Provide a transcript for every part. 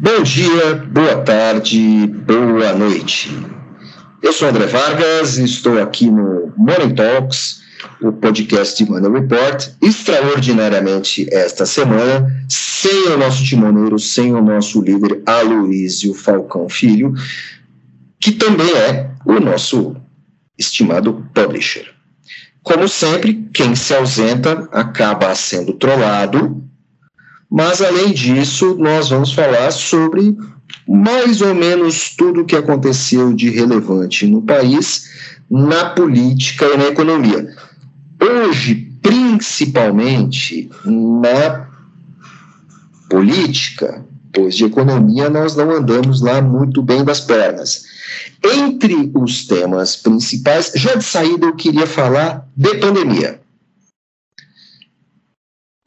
Bom dia, boa tarde, boa noite. Eu sou André Vargas estou aqui no Money Talks, o podcast de Money Report, extraordinariamente esta semana, sem o nosso timoneiro, sem o nosso líder Aloysio Falcão Filho, que também é o nosso estimado publisher. Como sempre, quem se ausenta acaba sendo trollado, mas, além disso, nós vamos falar sobre mais ou menos tudo o que aconteceu de relevante no país, na política e na economia. Hoje, principalmente na política, pois de economia nós não andamos lá muito bem das pernas. Entre os temas principais, já de saída eu queria falar de pandemia.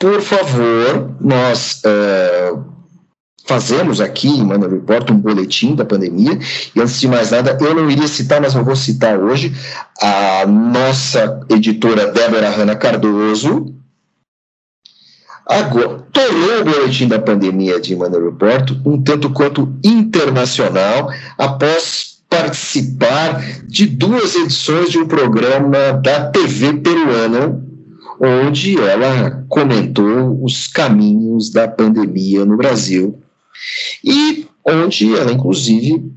Por favor, nós uh, fazemos aqui em Mano Report um boletim da pandemia, e antes de mais nada, eu não iria citar, mas eu vou citar hoje a nossa editora Débora Hanna Cardoso, agora tornou o boletim da pandemia de Mano Report um tanto quanto internacional, após participar de duas edições de um programa da TV peruana, onde ela comentou os caminhos da pandemia no Brasil e onde ela, inclusive,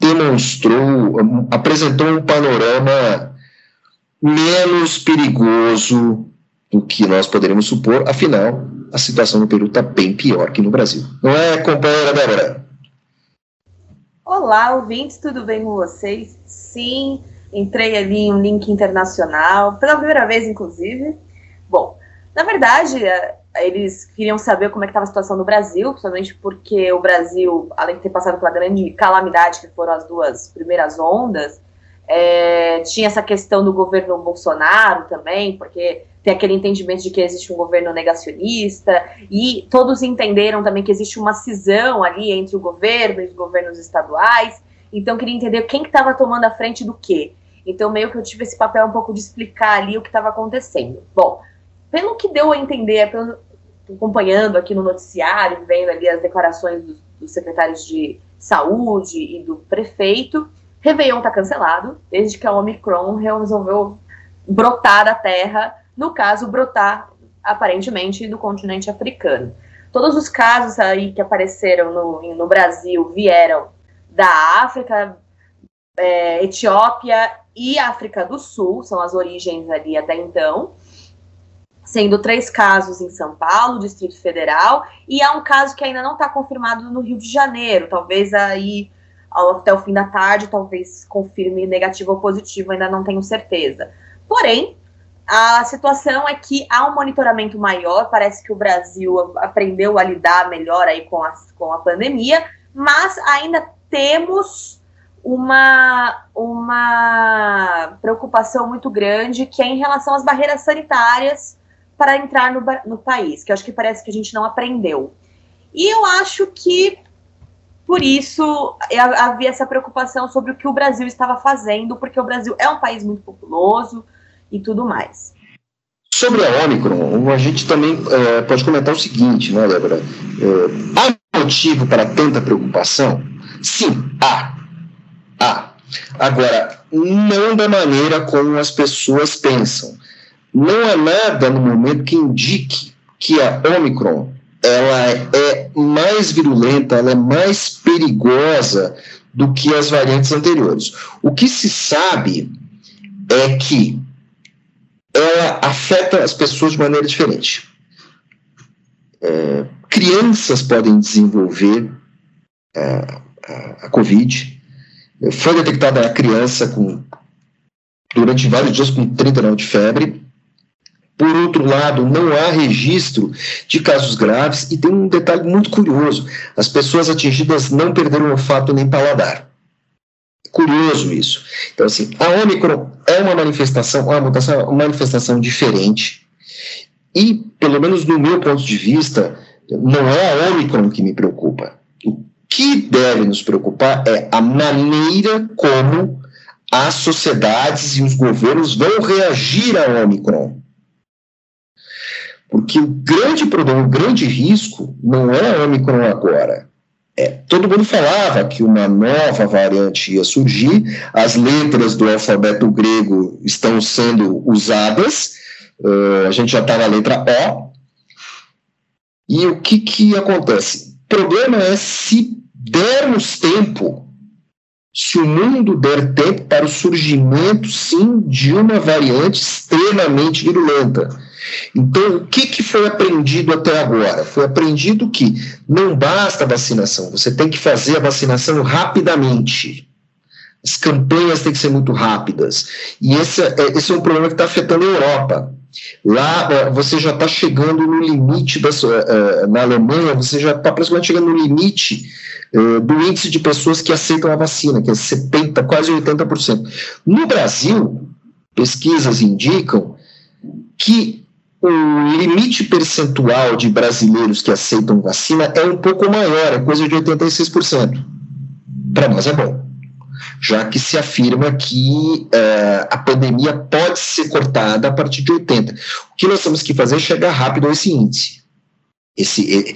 demonstrou, apresentou um panorama menos perigoso do que nós poderíamos supor, afinal, a situação no Peru está bem pior que no Brasil. Não é, companheira Débora? Olá, ouvintes, tudo bem com vocês? Sim, entrei ali em um link internacional, pela primeira vez, inclusive. Bom, na verdade, é, eles queriam saber como é que estava a situação no Brasil, principalmente porque o Brasil, além de ter passado pela grande calamidade que foram as duas primeiras ondas, é, tinha essa questão do governo Bolsonaro também, porque tem aquele entendimento de que existe um governo negacionista, e todos entenderam também que existe uma cisão ali entre o governo e os governos estaduais, então queria entender quem que estava tomando a frente do quê. Então, meio que eu tive esse papel um pouco de explicar ali o que estava acontecendo. Bom, pelo que deu a entender, pelo, acompanhando aqui no noticiário, vendo ali as declarações dos, dos secretários de saúde e do prefeito, Réveillon está cancelado, desde que a Omicron resolveu brotar da Terra, no caso, brotar aparentemente do continente africano. Todos os casos aí que apareceram no, no Brasil vieram da África, é, Etiópia e África do Sul, são as origens ali até então, sendo três casos em São Paulo, Distrito Federal, e há um caso que ainda não está confirmado no Rio de Janeiro, talvez aí até o fim da tarde, talvez confirme negativo ou positivo, ainda não tenho certeza. Porém, a situação é que há um monitoramento maior, parece que o Brasil aprendeu a lidar melhor aí com a, com a pandemia, mas ainda temos uma, uma preocupação muito grande que é em relação às barreiras sanitárias para entrar no, no país, que eu acho que parece que a gente não aprendeu. E eu acho que por isso havia essa preocupação sobre o que o Brasil estava fazendo, porque o Brasil é um país muito populoso e tudo mais. Sobre a Omicron, a gente também é, pode comentar o seguinte, né, Débora? É, há motivo para tanta preocupação? Sim, há. Agora, não da maneira como as pessoas pensam. Não há nada no momento que indique que a Omicron ela é mais virulenta, ela é mais perigosa do que as variantes anteriores. O que se sabe é que ela afeta as pessoas de maneira diferente. É, crianças podem desenvolver é, a, a Covid. Foi detectada a criança com, durante vários dias com 39 de febre. Por outro lado, não há registro de casos graves e tem um detalhe muito curioso: as pessoas atingidas não perderam olfato nem paladar. Curioso isso. Então, assim, a Omicron é uma manifestação, uma mutação, uma manifestação diferente. E, pelo menos no meu ponto de vista, não é a Omicron que me preocupa. O que deve nos preocupar é a maneira como as sociedades e os governos vão reagir à Omicron. Porque o grande problema, o grande risco não é a Omicron agora. É, todo mundo falava que uma nova variante ia surgir, as letras do alfabeto grego estão sendo usadas, uh, a gente já está na letra O. E o que, que acontece? O problema é se dermos tempo, se o mundo der tempo para o surgimento, sim, de uma variante extremamente virulenta. Então, o que, que foi aprendido até agora? Foi aprendido que não basta vacinação, você tem que fazer a vacinação rapidamente. As campanhas têm que ser muito rápidas. E esse é, esse é um problema que está afetando a Europa. Lá você já está chegando no limite da sua, uh, na Alemanha, você já está praticamente chegando no limite do índice de pessoas que aceitam a vacina, que é 70%, quase 80%. No Brasil, pesquisas indicam que o limite percentual de brasileiros que aceitam vacina é um pouco maior, é coisa de 86%. Para nós é bom já que se afirma que uh, a pandemia pode ser cortada a partir de 80. O que nós temos que fazer é chegar rápido a esse índice. Esse,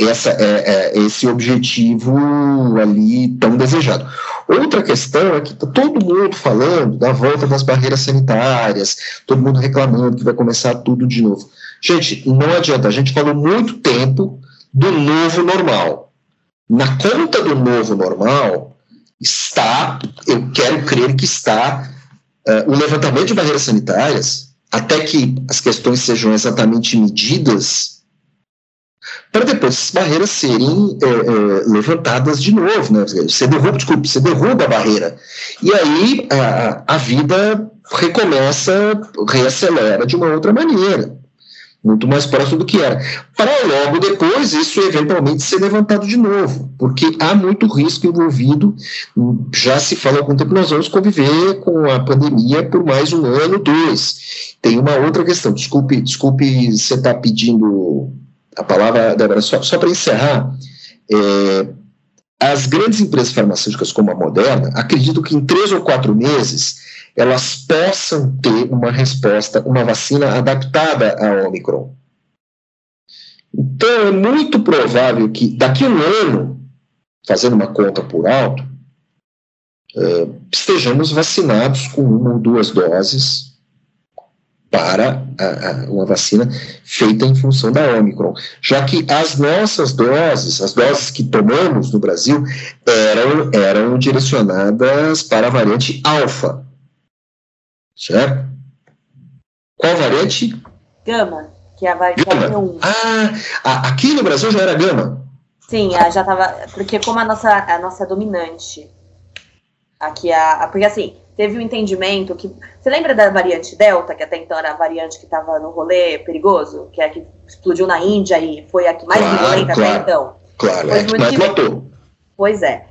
essa, é, é, esse objetivo ali tão desejado. Outra questão é que está todo mundo falando da volta das barreiras sanitárias, todo mundo reclamando que vai começar tudo de novo. Gente, não adianta, a gente falou muito tempo do novo normal. Na conta do novo normal, está, eu quero crer que está, uh, o levantamento de barreiras sanitárias, até que as questões sejam exatamente medidas, para depois essas barreiras serem é, é, levantadas de novo. Né? Você derruba, desculpe, você derruba a barreira. E aí a vida recomeça, reacelera de uma outra maneira muito mais próximo do que era. Para logo depois isso eventualmente ser levantado de novo, porque há muito risco envolvido. Já se fala há algum tempo, nós vamos conviver com a pandemia por mais um ano, dois. Tem uma outra questão, desculpe, desculpe você estar tá pedindo a palavra, Débora, só, só para encerrar. É, as grandes empresas farmacêuticas como a Moderna acreditam que em três ou quatro meses elas possam ter uma resposta, uma vacina adaptada à Omicron. Então, é muito provável que daqui a um ano, fazendo uma conta por alto, uh, estejamos vacinados com uma ou duas doses para a, a, uma vacina feita em função da Omicron, já que as nossas doses, as doses que tomamos no Brasil, eram, eram direcionadas para a variante alfa, certo? Qual variante? Gama, que é a variante gama. 1. Ah, aqui no Brasil já era gama? Sim, já estava. Porque como a nossa, a nossa é dominante. Aqui a. Porque assim, teve um entendimento que. Você lembra da variante Delta, que até então era a variante que estava no rolê perigoso, que é a que explodiu na Índia e foi a que mais claro, virulenta claro, até então? Claro, é que mais matou. Pois é.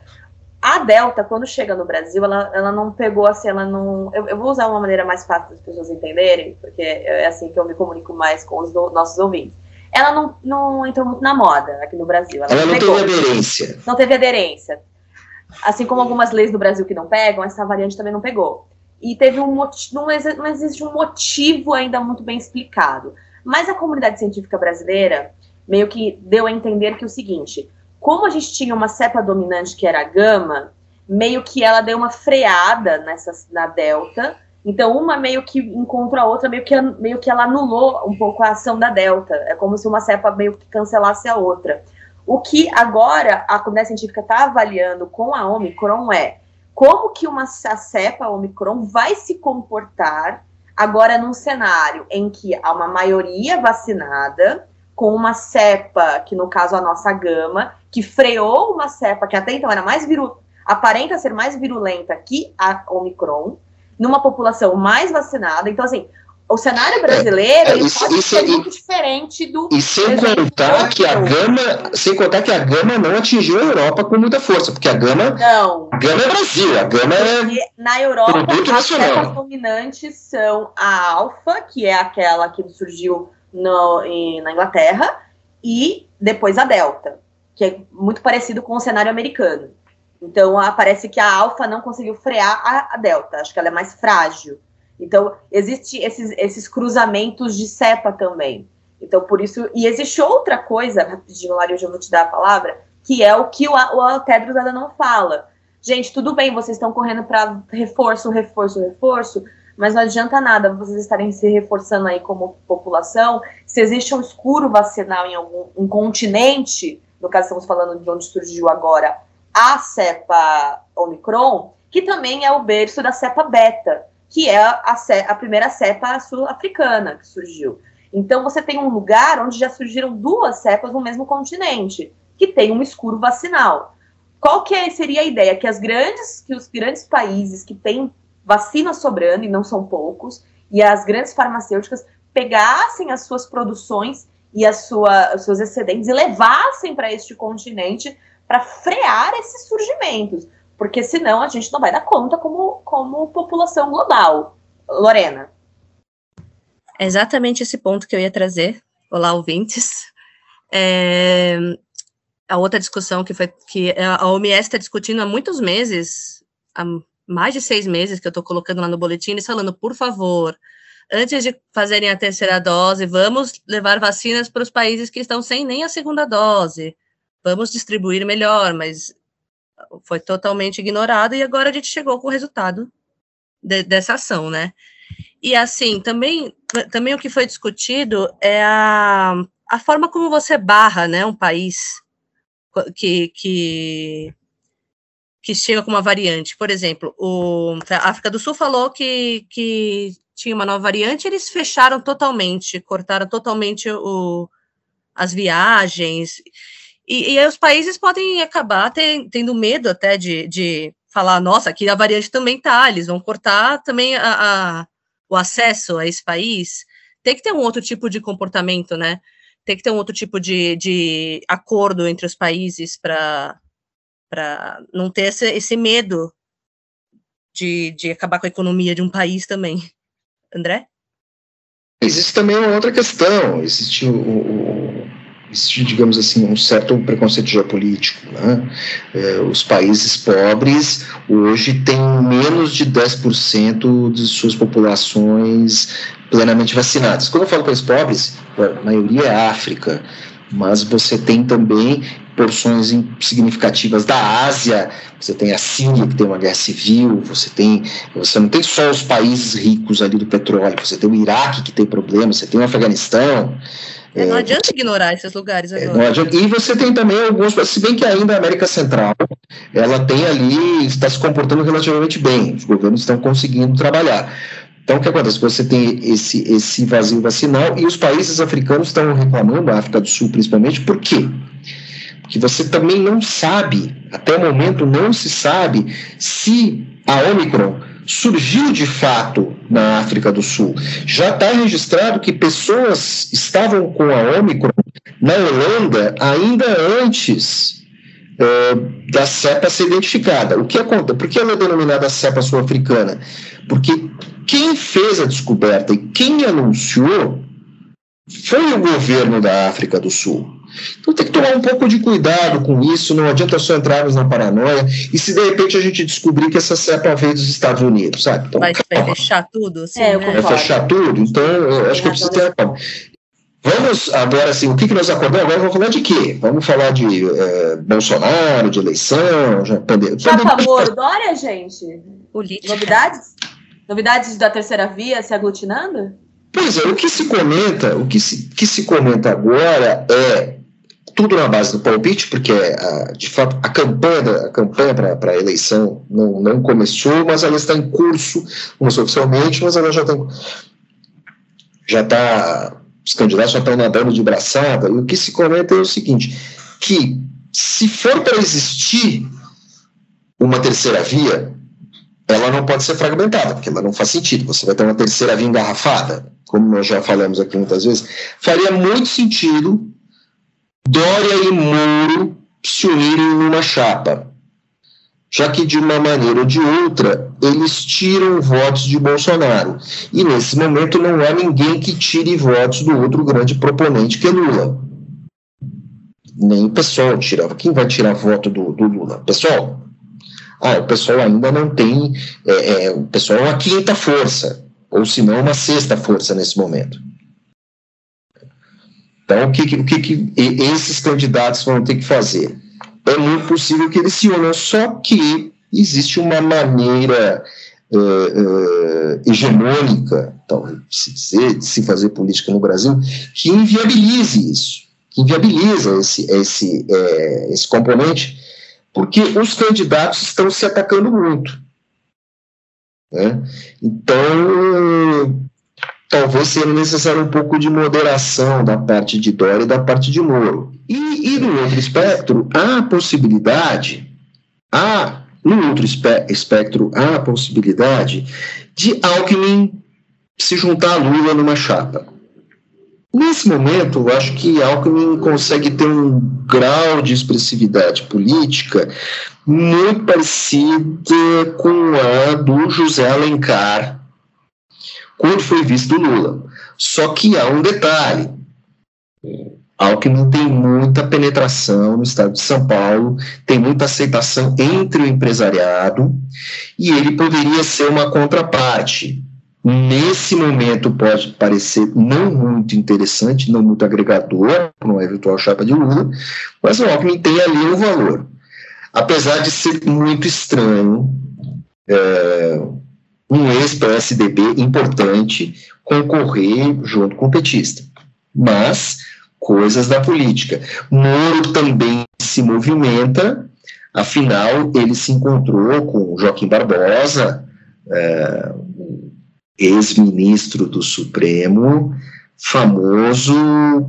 A Delta, quando chega no Brasil, ela, ela não pegou assim, ela não. Eu, eu vou usar uma maneira mais fácil das pessoas entenderem, porque é assim que eu me comunico mais com os do, nossos ouvintes. Ela não, não entrou muito na moda aqui no Brasil. Ela, ela não pegou. teve aderência. Não teve aderência. Assim como algumas leis do Brasil que não pegam, essa variante também não pegou. E teve um motivo, não, não existe um motivo ainda muito bem explicado. Mas a comunidade científica brasileira meio que deu a entender que o seguinte: como a gente tinha uma cepa dominante que era a gama, meio que ela deu uma freada nessa, na delta. Então, uma meio que encontra a outra, meio que, meio que ela anulou um pouco a ação da delta. É como se uma cepa meio que cancelasse a outra. O que agora a comunidade científica está avaliando com a Omicron é como que uma a cepa Omicron vai se comportar agora num cenário em que há uma maioria vacinada, com uma cepa, que no caso a nossa gama, que freou uma cepa que até então era mais viru aparenta ser mais virulenta que a Omicron, numa população mais vacinada. Então, assim, o cenário brasileiro é, é, isso, pode isso, ser muito diferente do. E sem contar que a gama, sem contar que a gama não atingiu a Europa com muita força, porque a gama. Não. A gama é Brasil, a gama é. na Europa, as cepas dominantes são a alfa, que é aquela que surgiu no, em, na Inglaterra, e depois a Delta, que é muito parecido com o cenário americano. Então, parece que a Alfa não conseguiu frear a, a Delta, acho que ela é mais frágil. Então, existem esses, esses cruzamentos de cepa também. Então, por isso. E existe outra coisa, rapidinho, Lari, hoje eu vou te dar a palavra, que é o que o, o Tedros ainda não fala. Gente, tudo bem, vocês estão correndo para reforço, reforço, reforço, mas não adianta nada vocês estarem se reforçando aí como população. Se existe um escuro vacinal em algum um continente, no caso estamos falando de onde surgiu agora a cepa Omicron, que também é o berço da cepa beta, que é a, a primeira cepa sul-africana que surgiu. Então você tem um lugar onde já surgiram duas cepas no mesmo continente, que tem um escuro vacinal. Qual que é, seria a ideia? Que as grandes, que os grandes países que têm vacina sobrando, e não são poucos, e as grandes farmacêuticas pegassem as suas produções e as sua, os seus excedentes e levassem para este continente para frear esses surgimentos, porque senão a gente não vai dar conta como, como população global. Lorena. É exatamente esse ponto que eu ia trazer. Olá, ouvintes. É, a outra discussão que foi que a OMS está discutindo há muitos meses, há mais de seis meses que eu estou colocando lá no boletim, eles falando, por favor, antes de fazerem a terceira dose, vamos levar vacinas para os países que estão sem nem a segunda dose. Vamos distribuir melhor, mas foi totalmente ignorado e agora a gente chegou com o resultado de, dessa ação, né? E assim, também, também o que foi discutido é a, a forma como você barra, né, um país que, que, que chega com uma variante. Por exemplo, o, a África do Sul falou que, que tinha uma nova variante, eles fecharam totalmente, cortaram totalmente o, as viagens. E, e aí os países podem acabar tendo medo até de, de falar, nossa, aqui a variante também tá, eles vão cortar também a, a, o acesso a esse país. Tem que ter um outro tipo de comportamento, né? tem que ter um outro tipo de, de acordo entre os países para não ter esse, esse medo de, de acabar com a economia de um país também. André? Existe também uma outra questão. Existe o, o existe, digamos assim, um certo preconceito geopolítico. Né? É, os países pobres hoje têm menos de 10% de suas populações plenamente vacinadas. Quando eu falo países pobres, a maioria é África, mas você tem também porções significativas da Ásia, você tem a Síria, que tem uma guerra civil, você tem, você não tem só os países ricos ali do petróleo, você tem o Iraque que tem problemas, você tem o Afeganistão, é, não adianta ignorar esses lugares é, agora. Adianta, e você tem também alguns, se bem que ainda a América Central, ela tem ali, está se comportando relativamente bem, os governos estão conseguindo trabalhar. Então, o que acontece? Você tem esse, esse vazio vacinal e os países africanos estão reclamando, a África do Sul principalmente, por quê? Porque você também não sabe, até o momento não se sabe, se a Omicron surgiu de fato na África do Sul. Já está registrado que pessoas estavam com a Omicron na Holanda ainda antes é, da cepa ser identificada. O que acontece? Por que ela é denominada cepa sul-africana? Porque quem fez a descoberta e quem anunciou foi o governo da África do Sul. Então tem que tomar um pouco de cuidado com isso, não adianta só entrarmos na paranoia, e se de repente a gente descobrir que essa cepa veio dos Estados Unidos, sabe? Então, vai, vai, fechar tudo? Sim, é, né? Vai fechar tudo? Então, eu acho que eu preciso ter calma. Vamos agora, assim, o que, que nós acordamos? Agora vamos falar de quê? Vamos falar de é, Bolsonaro, de eleição, já pandemia. Chapa Moro, Dória, gente? Política. Novidades? Novidades da terceira via se aglutinando? Pois é, o que se comenta, o que se, que se comenta agora é tudo na base do palpite, porque a, de fato a campanha, a campanha para a eleição não, não começou, mas ela está em curso, não oficialmente, mas ela já tem já está os candidatos já estão nadando de braçada, e o que se comenta é o seguinte, que se for para existir uma terceira via, ela não pode ser fragmentada, porque ela não faz sentido. Você vai ter uma terceira via engarrafada, como nós já falamos aqui muitas vezes. Faria muito sentido Dória e Moro se unirem numa chapa, já que de uma maneira ou de outra eles tiram votos de Bolsonaro. E nesse momento não há ninguém que tire votos do outro grande proponente, que é Lula. Nem o pessoal tirava. Quem vai tirar voto do, do Lula? Pessoal? Ah, o pessoal ainda não tem. É, é, o pessoal é uma quinta força. ou se não, uma sexta força nesse momento. Então, o que, o que, que esses candidatos vão ter que fazer? É muito possível que eles se unam, só que existe uma maneira uh, uh, hegemônica, então, se dizer, de se fazer política no Brasil, que inviabilize isso, que inviabiliza esse, esse, é, esse componente, porque os candidatos estão se atacando muito. Né? Então, talvez seja necessário um pouco de moderação da parte de Dória e da parte de Moro. E, e no outro espectro, há a possibilidade, há, no outro espectro, há a possibilidade de Alckmin se juntar a Lula numa chapa. Nesse momento, eu acho que Alckmin consegue ter um grau de expressividade política muito parecida com a do José Alencar, quando foi visto Lula. Só que há um detalhe: Alckmin tem muita penetração no estado de São Paulo, tem muita aceitação entre o empresariado, e ele poderia ser uma contraparte nesse momento pode parecer não muito interessante, não muito agregador para uma eventual chapa de Lula, mas o Alckmin tem ali um valor. Apesar de ser muito estranho, é, um ex-PSDB importante concorrer junto com o petista. Mas, coisas da política. Moro também se movimenta, afinal, ele se encontrou com Joaquim Barbosa, é, ex-ministro do Supremo, famoso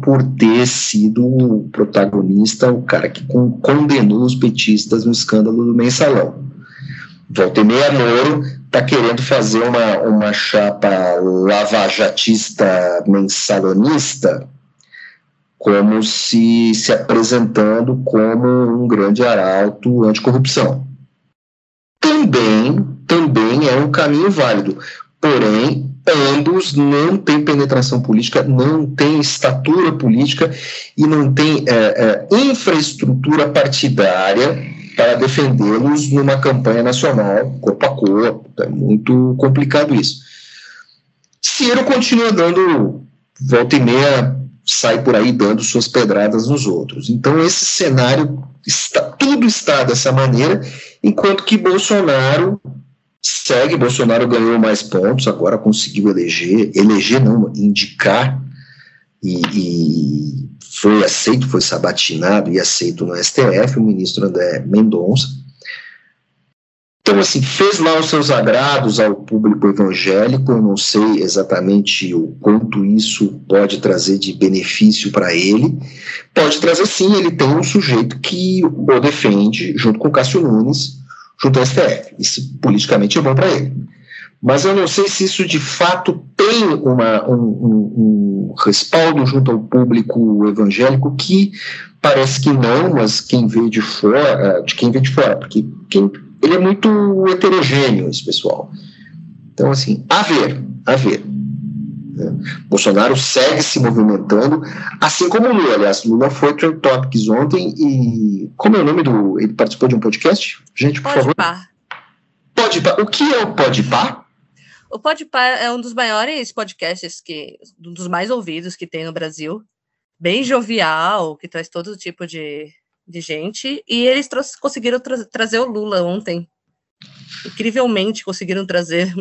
por ter sido o protagonista, o cara que condenou os petistas no escândalo do mensalão. Volta e meia Moro está querendo fazer uma, uma chapa lavajatista mensalonista, como se se apresentando como um grande arauto anticorrupção. Também, também é um caminho válido. Porém, ambos não têm penetração política, não têm estatura política e não têm é, é, infraestrutura partidária para defendê-los numa campanha nacional, corpo a corpo. É muito complicado isso. Ciro continua dando volta e meia, sai por aí dando suas pedradas nos outros. Então, esse cenário, está, tudo está dessa maneira, enquanto que Bolsonaro segue, Bolsonaro ganhou mais pontos, agora conseguiu eleger, eleger não, indicar, e, e foi aceito, foi sabatinado e aceito no STF, o ministro André Mendonça. Então, assim, fez lá os seus agrados ao público evangélico, eu não sei exatamente o quanto isso pode trazer de benefício para ele. Pode trazer sim, ele tem um sujeito que o defende, junto com Cássio Nunes, junto ao STF. Isso politicamente é bom para ele. Mas eu não sei se isso de fato tem uma, um, um, um, respaldo junto ao público evangélico que parece que não, mas quem vê de fora, de quem vê de fora, porque quem, ele é muito heterogêneo, esse pessoal. Então, assim, a ver, a ver. Né? Bolsonaro segue se movimentando, assim como o Lula. Aliás, Lula foi Trend Topics ontem e. Como é o nome do. Ele participou de um podcast? Gente, por Pode favor. Par. Pode par. O que é o Pode Par? O Podpah é um dos maiores podcasts que, um dos mais ouvidos que tem no Brasil, bem jovial, que traz todo tipo de, de gente, e eles conseguiram tra trazer o Lula ontem. Incrivelmente conseguiram trazer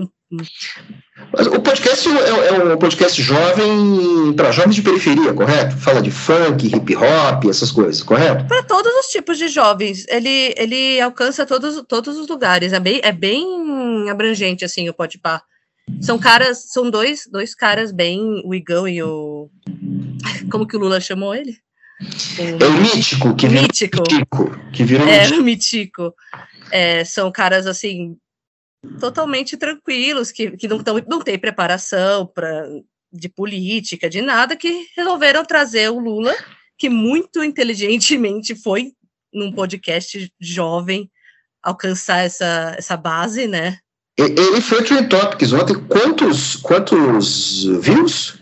mas o podcast é, é um podcast jovem para jovens de periferia, correto? Fala de funk, hip hop, essas coisas, correto? Para todos os tipos de jovens. Ele, ele alcança todos, todos os lugares. É bem, é bem abrangente, assim, o Podpah. São caras, são dois, dois caras bem, o Igão e o. Como que o Lula chamou ele? O, é o mítico, que virou mítico. mítico que virou é, mítico. o mítico. É, são caras assim totalmente tranquilos, que, que não, tão, não tem preparação pra, de política, de nada, que resolveram trazer o Lula, que muito inteligentemente foi num podcast jovem alcançar essa, essa base, né? Ele foi Trend Topics ontem. Quantos, quantos views?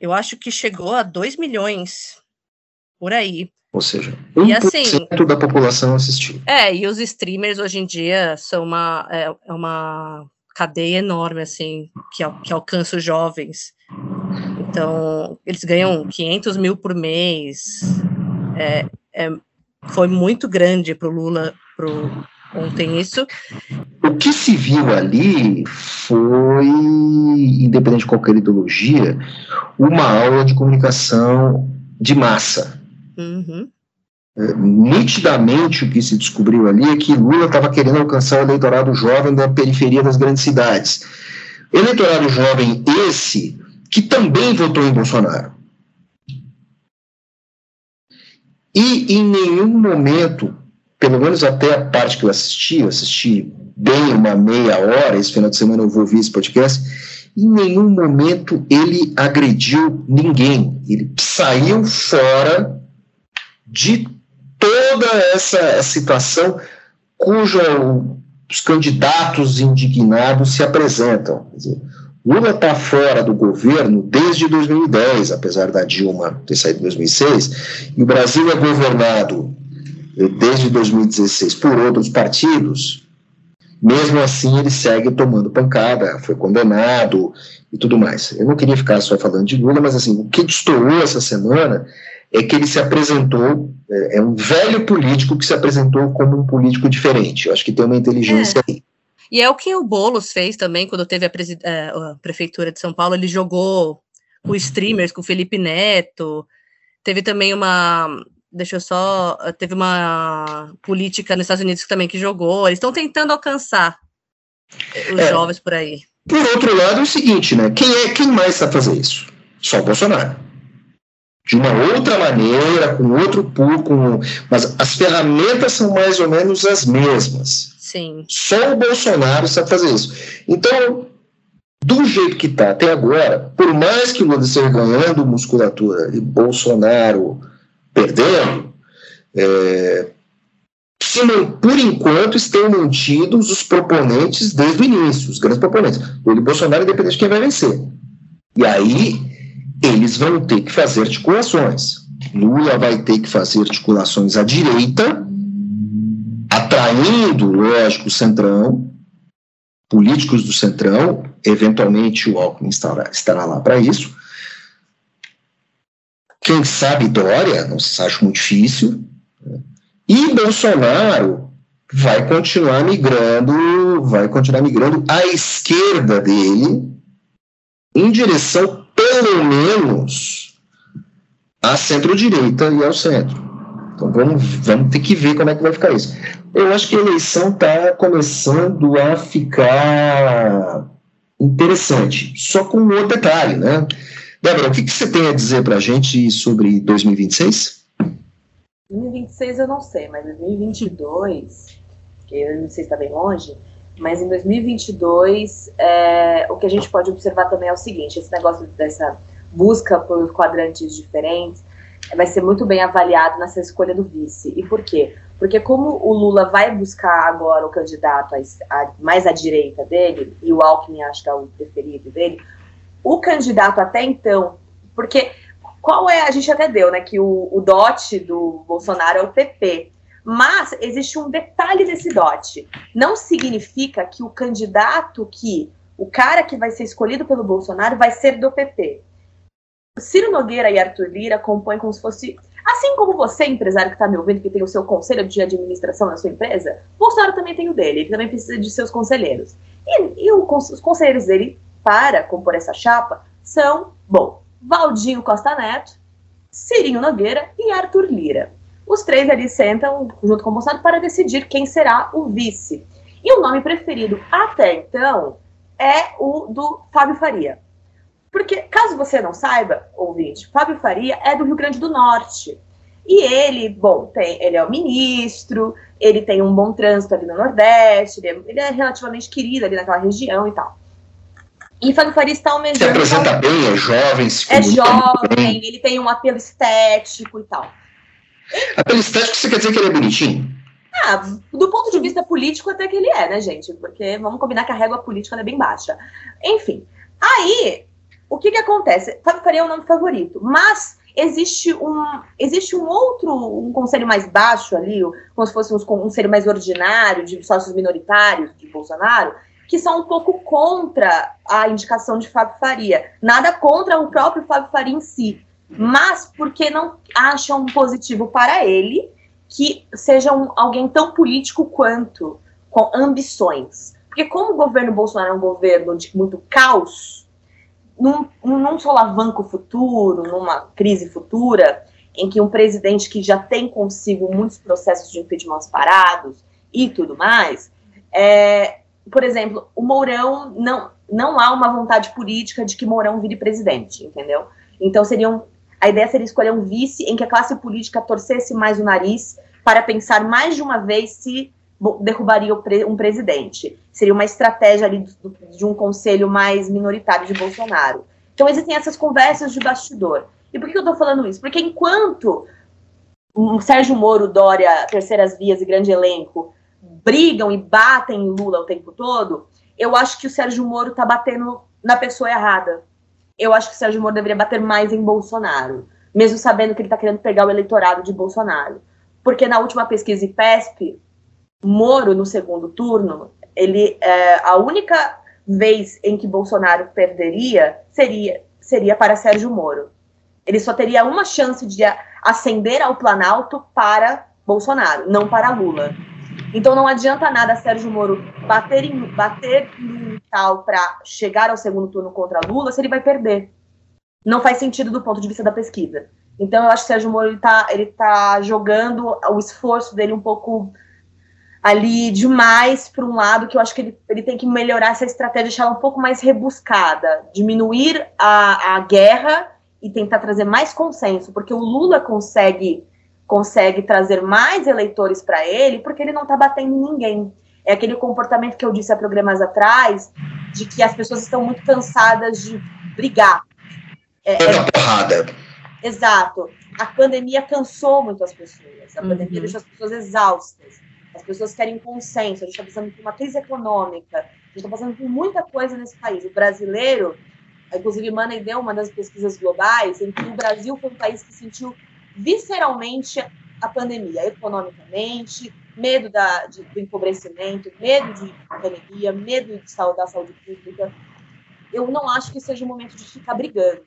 Eu acho que chegou a 2 milhões por aí. Ou seja, 1% e assim, da população assistiu. É, e os streamers hoje em dia são uma, é, é uma cadeia enorme, assim, que, que alcança os jovens. Então, eles ganham 500 mil por mês. É, é, foi muito grande para o Lula pro, ontem isso. O que se viu ali foi, independente de qualquer ideologia, uma aula de comunicação de massa. Uhum. É, nitidamente o que se descobriu ali é que Lula estava querendo alcançar o eleitorado jovem da periferia das grandes cidades. Eleitorado jovem esse que também votou em Bolsonaro. E em nenhum momento, pelo menos até a parte que eu assisti, eu assisti bem uma meia hora, esse final de semana eu vou ouvir esse podcast, em nenhum momento ele agrediu ninguém. Ele saiu fora de toda essa situação cuja os candidatos indignados se apresentam. Dizer, Lula está fora do governo desde 2010, apesar da Dilma ter saído em 2006, e o Brasil é governado desde 2016 por outros partidos. Mesmo assim, ele segue tomando pancada, foi condenado e tudo mais. Eu não queria ficar só falando de Lula, mas assim, o que destoou essa semana é que ele se apresentou, é, é um velho político que se apresentou como um político diferente. Eu acho que tem uma inteligência é. aí. E é o que o Boulos fez também, quando teve a, é, a prefeitura de São Paulo, ele jogou com streamers, com o Felipe Neto, teve também uma, deixa eu só, teve uma política nos Estados Unidos também que jogou, eles estão tentando alcançar os é, jovens por aí. Por outro lado, é o seguinte, né, quem é, quem mais está fazendo isso? Só o Bolsonaro. De uma outra maneira, com outro público, mas as ferramentas são mais ou menos as mesmas. Sim. Só o Bolsonaro sabe fazer isso. Então, do jeito que está até agora, por mais que o Lula esteja ganhando musculatura e Bolsonaro perdendo, é, se não, por enquanto estão mantidos os proponentes desde o início, os grandes proponentes. Lula e Bolsonaro, independente de quem vai vencer. E aí, eles vão ter que fazer articulações. Lula vai ter que fazer articulações à direita atraindo, lógico, o Centrão, políticos do Centrão, eventualmente o Alckmin estará, estará lá para isso. Quem sabe Dória, não se acha muito difícil. Né? E Bolsonaro vai continuar migrando, vai continuar migrando à esquerda dele, em direção, pelo menos, à centro-direita e ao centro. Então vamos, vamos ter que ver como é que vai ficar isso. Eu acho que a eleição está começando a ficar interessante, só com um outro detalhe, né? Débora, o que, que você tem a dizer para a gente sobre 2026? 2026 eu não sei, mas 2022, que eu não sei se está bem longe, mas em 2022 é, o que a gente pode observar também é o seguinte: esse negócio dessa busca por quadrantes diferentes, vai ser muito bem avaliado nessa escolha do vice. E por quê? Porque como o Lula vai buscar agora o candidato a, a, mais à direita dele, e o Alckmin acho que é o preferido dele, o candidato até então, porque qual é, a gente até deu, né, que o, o dote do Bolsonaro é o PP, mas existe um detalhe desse dote. Não significa que o candidato que, o cara que vai ser escolhido pelo Bolsonaro vai ser do PP. Ciro Nogueira e Arthur Lira compõem como se fosse. Assim como você, empresário que está me ouvindo, que tem o seu conselho de administração na sua empresa, Bolsonaro também tem o dele, ele também precisa de seus conselheiros. E, e os conselheiros dele, para compor essa chapa, são, bom, Valdinho Costa Neto, Cirinho Nogueira e Arthur Lira. Os três ali sentam junto com o Bolsonaro para decidir quem será o vice. E o nome preferido até então é o do Fábio Faria. Porque, caso você não saiba, ouvinte, Fábio Faria é do Rio Grande do Norte. E ele, bom, tem, ele é o ministro, ele tem um bom trânsito ali no Nordeste, ele é, ele é relativamente querido ali naquela região e tal. E Fábio Faria está almejando. Se apresenta bem, é jovem, se É jovem, ele tem um apelo estético e tal. Apelo estético, você quer dizer que ele é bonitinho? Ah, do ponto de vista político, até que ele é, né, gente? Porque vamos combinar que a régua política é bem baixa. Enfim. Aí, o que que acontece? Fábio Faria é o nome favorito, mas existe um, existe um outro, um conselho mais baixo ali, como se fosse um conselho mais ordinário, de sócios minoritários de Bolsonaro, que são um pouco contra a indicação de Fábio Faria. Nada contra o próprio Fábio Faria em si, mas porque não acham positivo para ele que seja um, alguém tão político quanto, com ambições. Porque como o governo Bolsonaro é um governo de muito caos, num, num solavanco futuro, numa crise futura, em que um presidente que já tem consigo muitos processos de impeachment parados e tudo mais, é, por exemplo, o Mourão não, não há uma vontade política de que Mourão vire presidente, entendeu? Então seriam a ideia seria escolher um vice em que a classe política torcesse mais o nariz para pensar mais de uma vez se derrubaria um presidente. Seria uma estratégia ali de um conselho mais minoritário de Bolsonaro. Então existem essas conversas de bastidor. E por que eu estou falando isso? Porque enquanto Sérgio Moro, Dória, Terceiras Vias e Grande Elenco brigam e batem em Lula o tempo todo, eu acho que o Sérgio Moro está batendo na pessoa errada. Eu acho que o Sérgio Moro deveria bater mais em Bolsonaro, mesmo sabendo que ele está querendo pegar o eleitorado de Bolsonaro. Porque na última pesquisa IPESP, Moro, no segundo turno, ele é, a única vez em que Bolsonaro perderia seria, seria para Sérgio Moro. Ele só teria uma chance de ascender ao Planalto para Bolsonaro, não para Lula. Então não adianta nada Sérgio Moro bater em, bater em tal para chegar ao segundo turno contra Lula se ele vai perder. Não faz sentido do ponto de vista da pesquisa. Então eu acho que Sérgio Moro ele tá, ele tá jogando o esforço dele um pouco ali demais para um lado que eu acho que ele, ele tem que melhorar essa estratégia, deixar ela um pouco mais rebuscada, diminuir a, a guerra e tentar trazer mais consenso, porque o Lula consegue consegue trazer mais eleitores para ele, porque ele não está batendo em ninguém. É aquele comportamento que eu disse há programas atrás, de que as pessoas estão muito cansadas de brigar. É, é porrada. Exato. A pandemia cansou muito as pessoas. A uhum. pandemia deixou as pessoas exaustas. As pessoas querem consenso. A gente está passando por uma crise econômica. A gente está passando por muita coisa nesse país. O brasileiro, inclusive, Money deu uma das pesquisas globais em que o Brasil foi um país que sentiu visceralmente a pandemia, economicamente, medo da, de, do empobrecimento, medo de pandemia, medo de saúde, da saúde pública. Eu não acho que seja o momento de ficar brigando.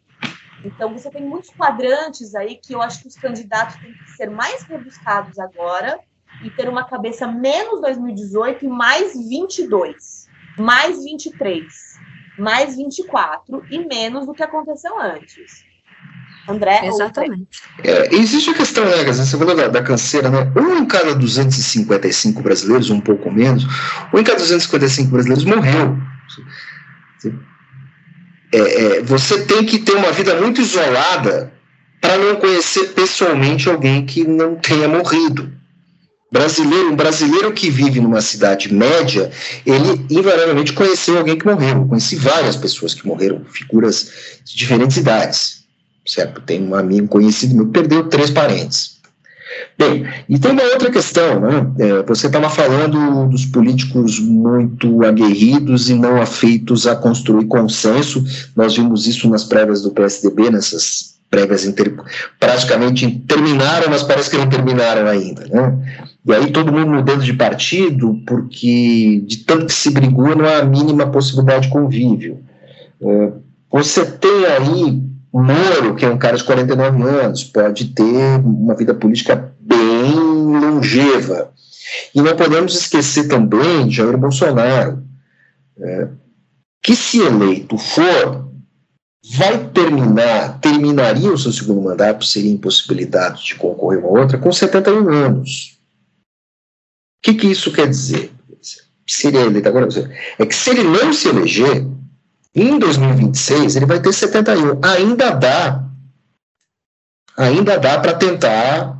Então, você tem muitos quadrantes aí que eu acho que os candidatos têm que ser mais rebuscados agora e ter uma cabeça menos 2018 e mais 22, mais 23, mais 24 e menos do que aconteceu antes. André? Exatamente. É, existe a questão, né, você falou da, da, canseira, né? Um em cada 255 brasileiros, um pouco menos, um em cada 255 brasileiros morreu. É, é, você tem que ter uma vida muito isolada para não conhecer pessoalmente alguém que não tenha morrido. Brasileiro, um brasileiro que vive numa cidade média, ele invariavelmente conheceu alguém que morreu. Eu conheci várias pessoas que morreram, figuras de diferentes idades certo? Tem um amigo conhecido meu que perdeu três parentes. Bem, e tem uma outra questão, né? É, você estava falando dos políticos muito aguerridos e não afeitos a construir consenso. Nós vimos isso nas prévias do PSDB, nessas prévias inter... praticamente terminaram, mas parece que não terminaram ainda, né? E aí todo mundo mudando de partido, porque de tanto que se brigou, não há a mínima possibilidade de convívio. É, você tem aí Moro, que é um cara de 49 anos, pode ter uma vida política bem longeva. E não podemos esquecer também de Jair Bolsonaro, é, que se eleito for, vai terminar, terminaria o seu segundo mandato, seria impossibilidade de concorrer uma outra, com 71 anos. O que, que isso quer dizer? Seria eleito agora, é que se ele não se eleger, em 2026, ele vai ter 71. Ainda dá, ainda dá para tentar,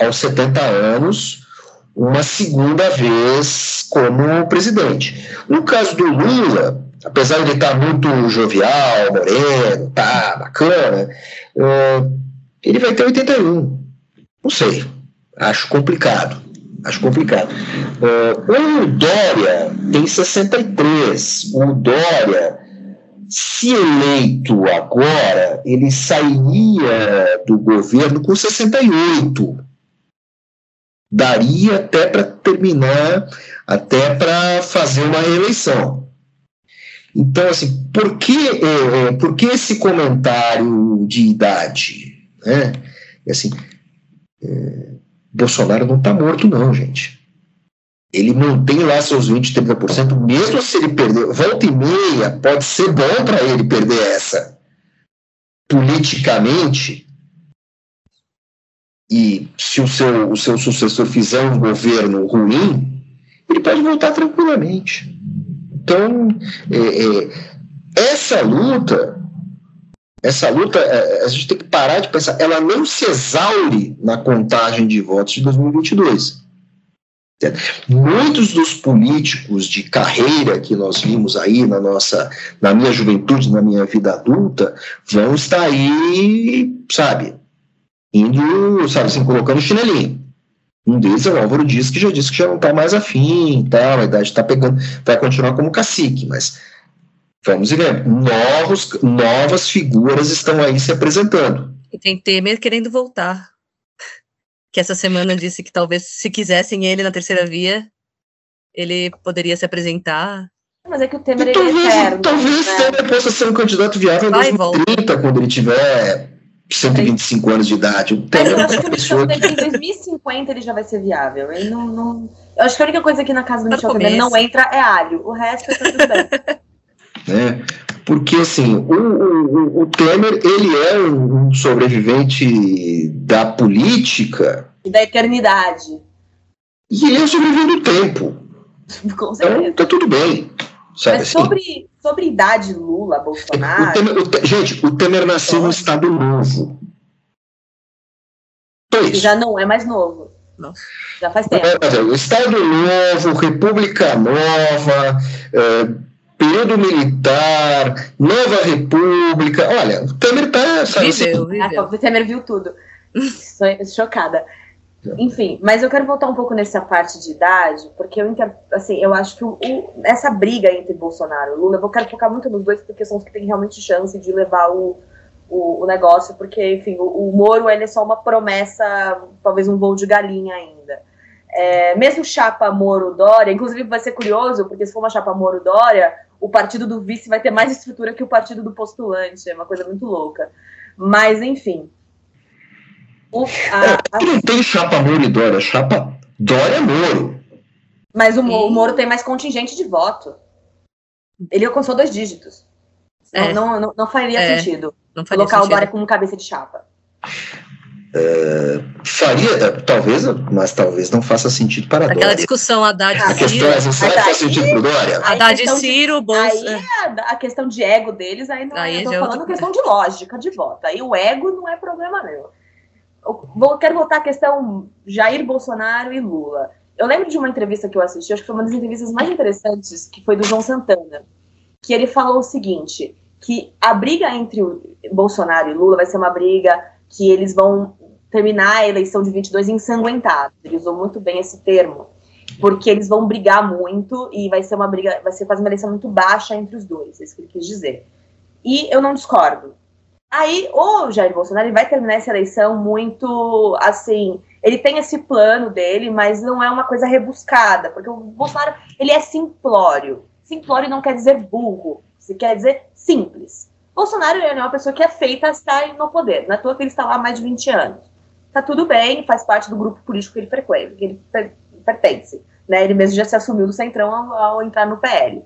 aos 70 anos, uma segunda vez como presidente. No caso do Lula, apesar de ele estar muito jovial, moreno, tá bacana, uh, ele vai ter 81. Não sei, acho complicado. Acho complicado. Uh, o Dória tem 63. O Dória, se eleito agora, ele sairia do governo com 68. daria até para terminar, até para fazer uma reeleição. Então, assim, por que, é, é, por que esse comentário de idade? Né? Assim, é, Bolsonaro não está morto, não, gente. Ele mantém lá seus 20, 30%, mesmo se ele perder. Volta e meia, pode ser bom para ele perder essa. Politicamente, e se o seu, o seu sucessor fizer um governo ruim, ele pode voltar tranquilamente. Então, é, é, essa luta, essa luta, é, a gente tem que parar de pensar, ela não se exaure na contagem de votos de 2022. Muitos dos políticos de carreira que nós vimos aí na nossa, na minha juventude, na minha vida adulta, vão estar aí, sabe, indo, sabe assim, colocando chinelinho. Um deles é o Álvaro Dias, que já disse que já não está mais afim tal, a idade está pegando, vai continuar como cacique, mas vamos ver, novos, novas figuras estão aí se apresentando. E tem Temer querendo voltar. Que essa semana disse que talvez, se quisessem ele na terceira via, ele poderia se apresentar. Mas é que o Temer e talvez, é eterno, Talvez né? Temer possa ser um candidato viável em 2030, quando ele tiver 125 anos de idade. O Mas eu acho que pessoa que... em 2050 ele já vai ser viável. Ele não, não... Eu acho que a única coisa aqui na casa do Michel Temer não entra é alho. O resto é tudo bem. né? Porque, assim, o, o, o Temer, ele é um sobrevivente da política... E da eternidade. E ele é sobrevivente do tempo. Com certeza. Então, tá tudo bem. Sabe, Mas sobre, assim, sobre idade Lula, Bolsonaro. O Temer, o, gente, o Temer nasceu no Estado Novo. Então, já não é mais novo. Não. Já faz tempo. É, Estado Novo, República Nova, é, período militar, Nova República. Olha, o Temer tá. Sabe, viveu, assim, viveu. Ah, o Temer viu tudo. Estou chocada. Enfim, mas eu quero voltar um pouco nessa parte de idade, porque eu, assim, eu acho que o, o, essa briga entre Bolsonaro e Lula, eu quero focar muito nos dois, porque são os que têm realmente chance de levar o, o, o negócio, porque, enfim, o, o, Moro ele é só uma promessa, talvez um voo de galinha ainda. É, mesmo chapa Moro-Dória, inclusive vai ser curioso, porque se for uma chapa Moro-Dória, o partido do vice vai ter mais estrutura que o partido do postulante, é uma coisa muito louca. Mas, enfim, o, a, a... Não tem chapa Moro e Dória, chapa Dória-Moro. Mas o, o, Moro tem mais contingente de voto. Ele alcançou dois dígitos. É. Não, não, não, faria é. sentido não faria colocar sentido. o Dória como cabeça de chapa. É, faria, é, talvez, mas talvez não faça sentido para Aquela Dória. discussão Haddad A questão é, será que faz sentido para o Dória? Haddad e Ciro, Bolsa. Aí é a questão de ego deles, aí não aí é, eu tô falando questão de lógica, de voto. Aí o ego não é problema meu vou, quero voltar à questão Jair Bolsonaro e Lula. Eu lembro de uma entrevista que eu assisti, acho que foi uma das entrevistas mais interessantes, que foi do João Santana, que ele falou o seguinte, que a briga entre o Bolsonaro e Lula vai ser uma briga que eles vão terminar a eleição de 22 ensanguentados. Ele usou muito bem esse termo, porque eles vão brigar muito e vai ser uma briga, vai ser fazer uma eleição muito baixa entre os dois, é isso que ele quis dizer. E eu não discordo. Aí o Jair Bolsonaro vai terminar essa eleição muito assim. Ele tem esse plano dele, mas não é uma coisa rebuscada, porque o Bolsonaro ele é simplório. Simplório não quer dizer burro, se quer dizer simples. Bolsonaro é uma pessoa que é feita a estar no poder. Não é toa que ele está lá há mais de 20 anos. Tá tudo bem, faz parte do grupo político que ele frequenta, que ele pertence. Né? Ele mesmo já se assumiu do Centrão ao, ao entrar no PL.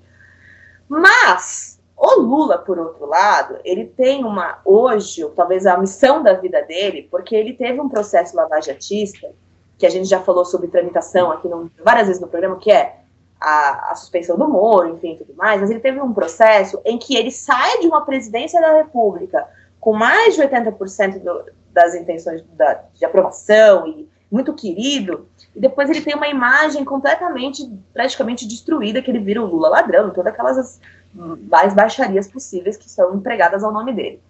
Mas o Lula, por outro lado, ele tem uma, hoje, talvez a missão da vida dele, porque ele teve um processo lavajatista, que a gente já falou sobre tramitação aqui no, várias vezes no programa, que é a, a, suspensão do Moro, enfim, tudo mais, mas ele teve um processo em que ele sai de uma presidência da República com mais de 80% do, das intenções da, de aprovação e muito querido, e depois ele tem uma imagem completamente, praticamente destruída, que ele vira o Lula ladrão, todas aquelas mais baixarias possíveis que são empregadas ao nome dele.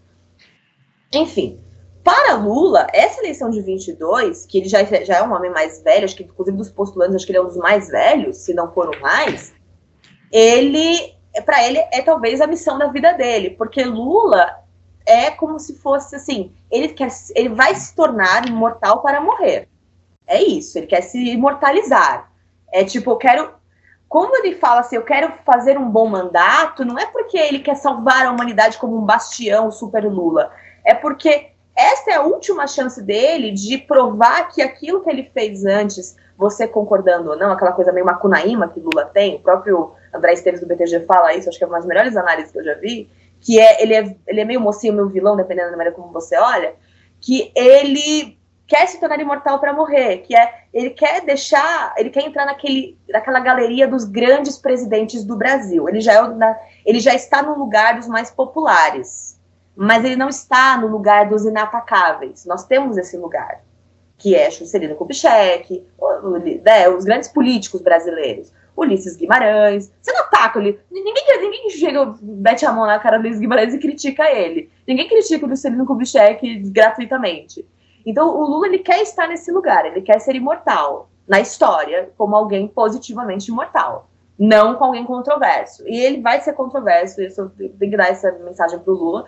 Enfim, para Lula, essa eleição de 22, que ele já, já é um homem mais velho, acho que inclusive dos postulantes, acho que ele é um dos mais velhos, se não for o mais, ele, para ele, é talvez a missão da vida dele, porque Lula é como se fosse assim, ele, quer, ele vai se tornar imortal para morrer. É isso, ele quer se imortalizar. É tipo, eu quero. Como ele fala assim, eu quero fazer um bom mandato, não é porque ele quer salvar a humanidade como um bastião super Lula. É porque essa é a última chance dele de provar que aquilo que ele fez antes, você concordando ou não, aquela coisa meio macunaíma que Lula tem, o próprio André Esteves do BTG fala isso, acho que é uma das melhores análises que eu já vi, que é ele é, ele é meio mocinho, meio vilão, dependendo da maneira como você olha, que ele quer se tornar imortal para morrer, que é ele quer deixar, ele quer entrar naquele, naquela galeria dos grandes presidentes do Brasil. Ele já, é, ele já está no lugar dos mais populares, mas ele não está no lugar dos inatacáveis. Nós temos esse lugar, que é Juscelino Kubitschek, né, os grandes políticos brasileiros. Ulisses Guimarães. Você não ataca ele. Ninguém, ninguém chega, mete a mão na cara do Ulisses Guimarães e critica ele. Ninguém critica o Juscelino Kubitschek gratuitamente. Então, o Lula ele quer estar nesse lugar, ele quer ser imortal na história, como alguém positivamente imortal, não com alguém controverso. E ele vai ser controverso, isso tenho que dar essa mensagem para o Lula,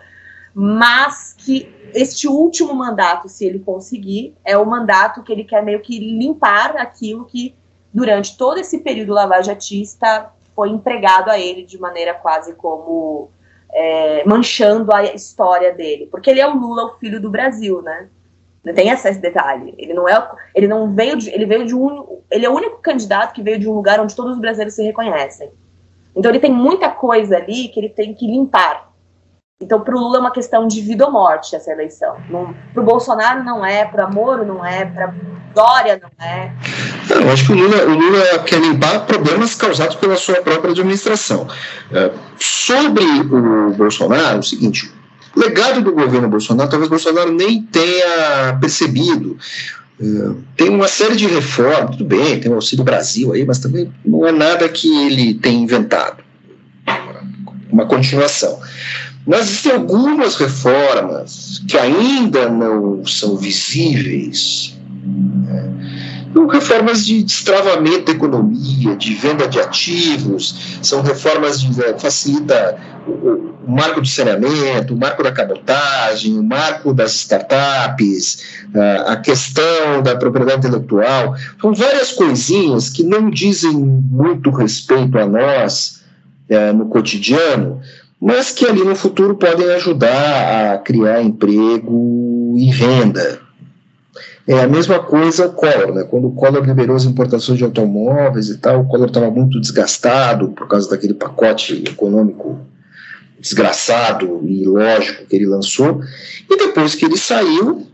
mas que este último mandato, se ele conseguir, é o mandato que ele quer meio que limpar aquilo que, durante todo esse período lavajatista, foi empregado a ele de maneira quase como é, manchando a história dele. Porque ele é o Lula, o filho do Brasil, né? Tem esse detalhe. Ele não é, ele não veio de, ele veio de um, ele é o único candidato que veio de um lugar onde todos os brasileiros se reconhecem. Então ele tem muita coisa ali que ele tem que limpar. Então para o Lula é uma questão de vida ou morte essa eleição. Para o Bolsonaro não é, para Moro não é, para Dória não é. Não, eu acho que o Lula, o Lula quer limpar problemas causados pela sua própria administração. É, sobre o Bolsonaro, é o seguinte, o legado do governo Bolsonaro, talvez Bolsonaro nem tenha percebido. Uh, tem uma série de reformas, tudo bem, tem o Auxílio Brasil aí, mas também não é nada que ele tenha inventado. Uma continuação. Mas existem algumas reformas que ainda não são visíveis. Né? Reformas de destravamento da economia, de venda de ativos, são reformas que eh, facilita o, o, marco do saneamento, o marco da cabotagem, o marco das startups, a, a questão da propriedade intelectual. São várias coisinhas que não dizem muito respeito a nós é, no cotidiano, mas que ali no futuro podem ajudar a criar emprego e renda. É a mesma coisa o Collor, né? Quando o Collor liberou as importações de automóveis e tal, o Collor estava muito desgastado por causa daquele pacote econômico desgraçado e ilógico que ele lançou. E depois que ele saiu,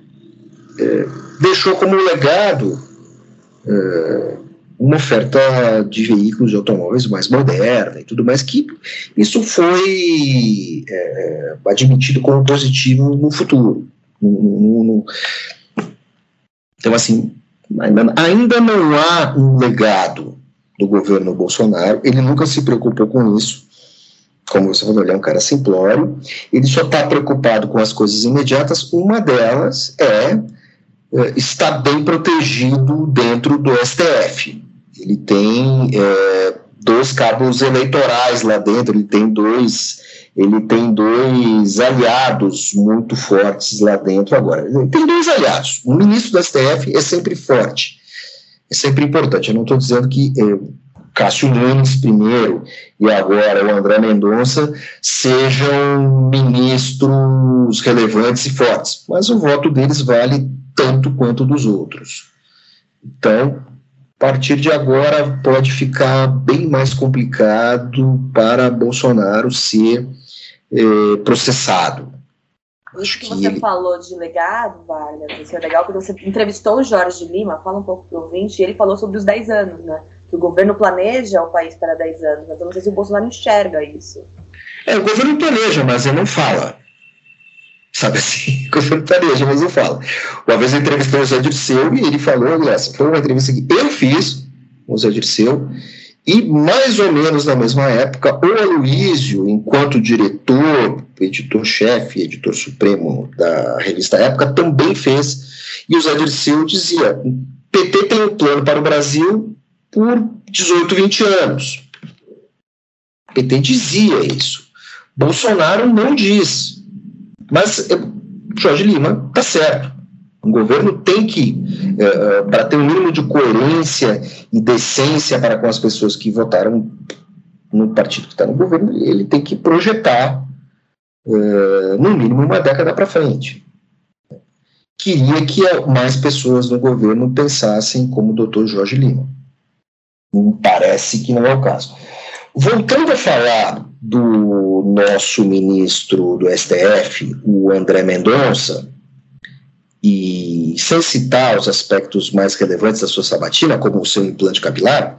é, deixou como legado é, uma oferta de veículos de automóveis mais moderna e tudo mais, que isso foi é, admitido como positivo no futuro. No, no, no, então, assim, ainda não há um legado do governo Bolsonaro, ele nunca se preocupou com isso. Como você falou, ele é um cara simplório, ele só está preocupado com as coisas imediatas. Uma delas é, é estar bem protegido dentro do STF. Ele tem é, dois cabos eleitorais lá dentro, ele tem dois ele tem dois aliados muito fortes lá dentro agora. Ele tem dois aliados. O ministro do STF é sempre forte, é sempre importante. Eu não estou dizendo que eh, Cássio Nunes primeiro e agora o André Mendonça sejam ministros relevantes e fortes, mas o voto deles vale tanto quanto dos outros. Então, a partir de agora pode ficar bem mais complicado para Bolsonaro ser eh, processado. Isso que, que você ele... falou de legado, Vargas, isso é legal, porque você entrevistou o Jorge Lima, fala um pouco para o ouvinte, e ele falou sobre os 10 anos, né? Que o governo planeja o país para 10 anos, mas eu não sei se o Bolsonaro enxerga isso. É, o governo planeja, mas ele não fala. Sabe assim? Governo planeja, mas não fala. Uma vez eu entrevistei o Zé Dirceu e ele falou, essa foi uma entrevista que eu fiz com o Zé Dirceu, e, mais ou menos na mesma época, o Aloísio, enquanto diretor, editor-chefe, editor supremo da revista Época, também fez. E o Zé Dirceu dizia: PT tem um plano para o Brasil por 18, 20 anos. O PT dizia isso. Bolsonaro não diz. Mas eh, Jorge Lima está certo. Um governo tem que, é, para ter um mínimo de coerência e decência para com as pessoas que votaram no partido que está no governo, ele tem que projetar, é, no mínimo, uma década para frente. Queria que mais pessoas no governo pensassem como o doutor Jorge Lima. Parece que não é o caso. Voltando a falar do nosso ministro do STF, o André Mendonça, e sem citar os aspectos mais relevantes da sua sabatina, como o seu implante capilar,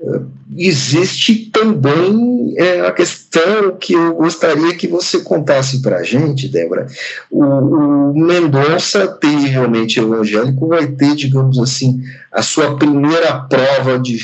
eh, existe também é, a questão que eu gostaria que você contasse para a gente, Débora. O, o Mendonça, terrivelmente evangélico, vai ter, digamos assim, a sua primeira prova de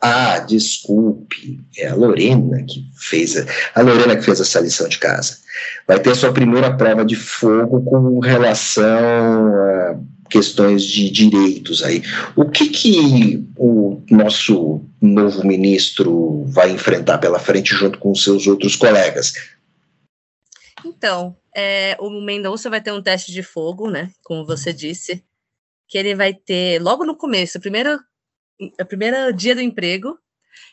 ah, desculpe, é a Lorena que fez a, a Lorena que fez essa lição de casa. Vai ter a sua primeira prova de fogo com relação a questões de direitos aí. O que que o nosso novo ministro vai enfrentar pela frente junto com seus outros colegas? Então, é, o Mendonça vai ter um teste de fogo, né? Como você disse, que ele vai ter logo no começo, primeiro a primeira dia do emprego,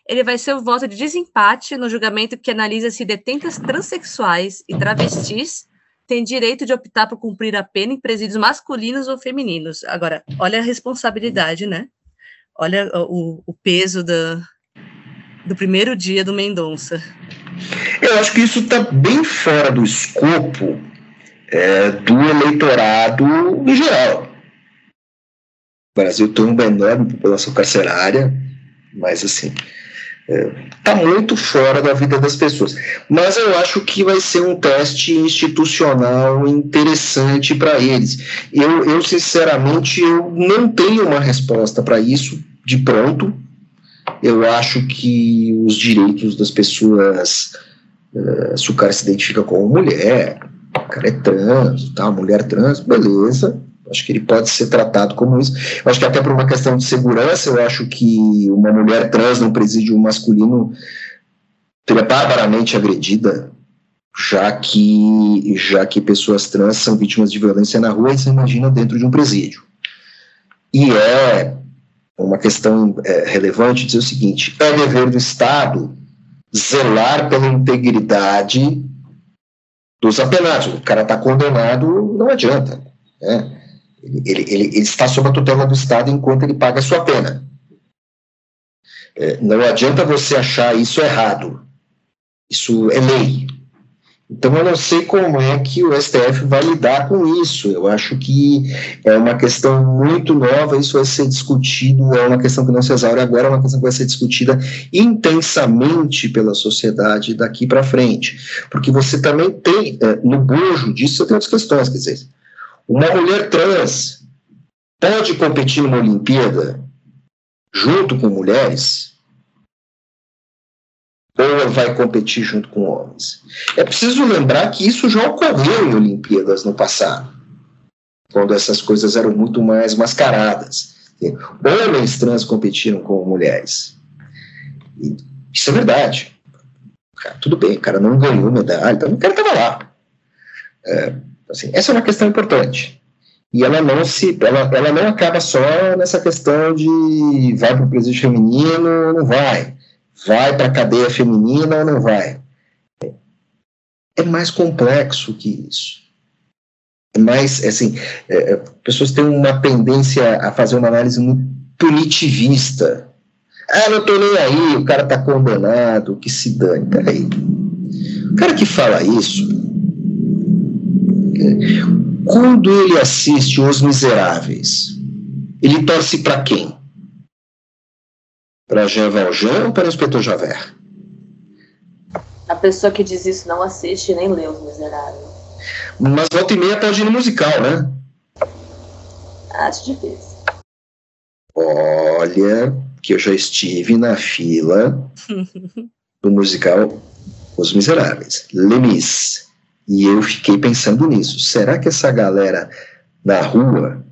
ele vai ser o voto de desempate no julgamento que analisa se detentas transexuais e travestis têm direito de optar por cumprir a pena em presídios masculinos ou femininos. Agora, olha a responsabilidade, né? Olha o, o peso da, do primeiro dia do Mendonça. Eu acho que isso está bem fora do escopo é, do eleitorado em geral. O Brasil tem uma enorme população carcerária, mas assim, está é, muito fora da vida das pessoas. Mas eu acho que vai ser um teste institucional interessante para eles. Eu, eu, sinceramente, eu não tenho uma resposta para isso de pronto. Eu acho que os direitos das pessoas, uh, se o cara se identifica como mulher, o cara é trans, tá, mulher trans, beleza, Acho que ele pode ser tratado como isso. Eu acho que até por uma questão de segurança, eu acho que uma mulher trans num presídio masculino seria barbaramente agredida, já que, já que pessoas trans são vítimas de violência na rua, e você imagina dentro de um presídio. E é uma questão é, relevante dizer o seguinte: é dever do Estado zelar pela integridade dos apenados. O cara está condenado, não adianta. Né? Ele, ele, ele, está sob a tutela do Estado enquanto ele paga a sua pena. É, não adianta você achar isso errado. Isso é lei. Então, eu não sei como é que o STF vai lidar com isso. Eu acho que é uma questão muito nova, isso vai ser discutido, é uma questão que não se exaure agora, é uma questão que vai ser discutida intensamente pela sociedade daqui para frente. Porque você também tem, é, no bojo disso, você tem outras questões, quer dizer, uma mulher trans pode competir numa Olimpíada junto com mulheres? Ou vai competir junto com homens? É preciso lembrar que isso já ocorreu em Olimpíadas no passado, quando essas coisas eram muito mais mascaradas. Homens trans competiram com mulheres. Isso é verdade. Cara, tudo bem, o cara não ganhou medalha, então o cara estava lá. É, Assim, essa é uma questão importante. E ela não se, ela, ela não acaba só nessa questão de vai para o presídio feminino ou não vai, vai para a cadeia feminina ou não vai. É mais complexo que isso. É mais, assim, é, é pessoas têm uma tendência a fazer uma análise muito punitivista. Ah, não estou nem aí, o cara está condenado, que se dane. Peraí. O cara que fala isso, quando ele assiste Os Miseráveis, ele torce para quem? Para Jean Valjean ou para o Inspetor Javert? A pessoa que diz isso não assiste nem lê Os Miseráveis. Mas volta e meia pode ir no musical, né? Acho difícil. Olha, que eu já estive na fila do musical Os Miseráveis. Lemis. E eu fiquei pensando nisso. Será que essa galera na rua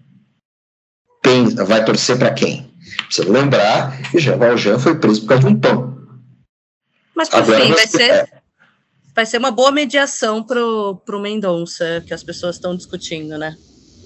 pensa, vai torcer para quem? Precisa lembrar que Jean Valjean foi preso por causa de um pão. Mas, por fim, vai ser, é. vai ser uma boa mediação pro, pro Mendonça, que as pessoas estão discutindo, né?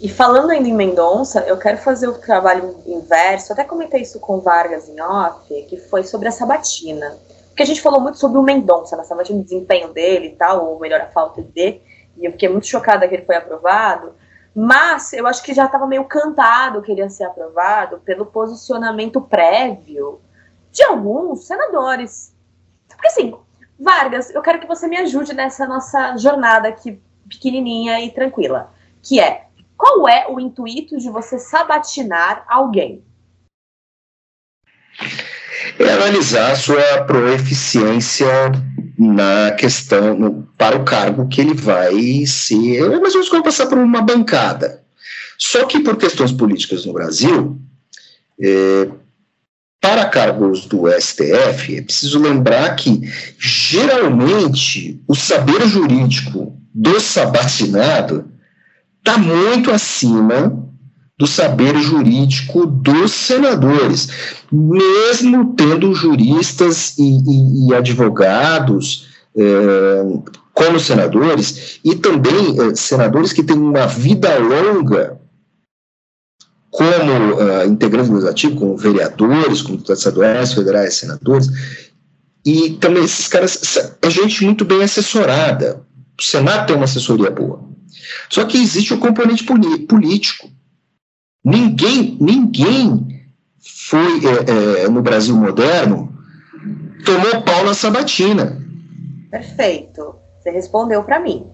E falando ainda em Mendonça, eu quero fazer o trabalho inverso, até comentei isso com Vargas em off, que foi sobre a sabatina. Porque a gente falou muito sobre o Mendonça na sabatina, o desempenho dele e tal, ou melhor, a falta de, e eu fiquei muito chocada que ele foi aprovado, mas eu acho que já estava meio cantado que ele ia ser aprovado pelo posicionamento prévio de alguns senadores. Porque assim, Vargas, eu quero que você me ajude nessa nossa jornada aqui pequenininha e tranquila, que é qual é o intuito de você sabatinar alguém? É analisar a sua proeficiência na questão, no, para o cargo que ele vai ser. É mais ou menos passar por uma bancada. Só que por questões políticas no Brasil, é, para cargos do STF, é preciso lembrar que, geralmente, o saber jurídico do sabatinado está muito acima do saber jurídico dos senadores, mesmo tendo juristas e, e, e advogados é, como senadores, e também é, senadores que têm uma vida longa como uh, integrantes do legislativo, como vereadores, como deputados estaduais, federais, senadores, e também esses caras, é gente muito bem assessorada. O Senado tem uma assessoria boa. Só que existe o componente político. Ninguém, ninguém foi é, é, no Brasil moderno tomou pau na sabatina. Perfeito. Você respondeu para mim.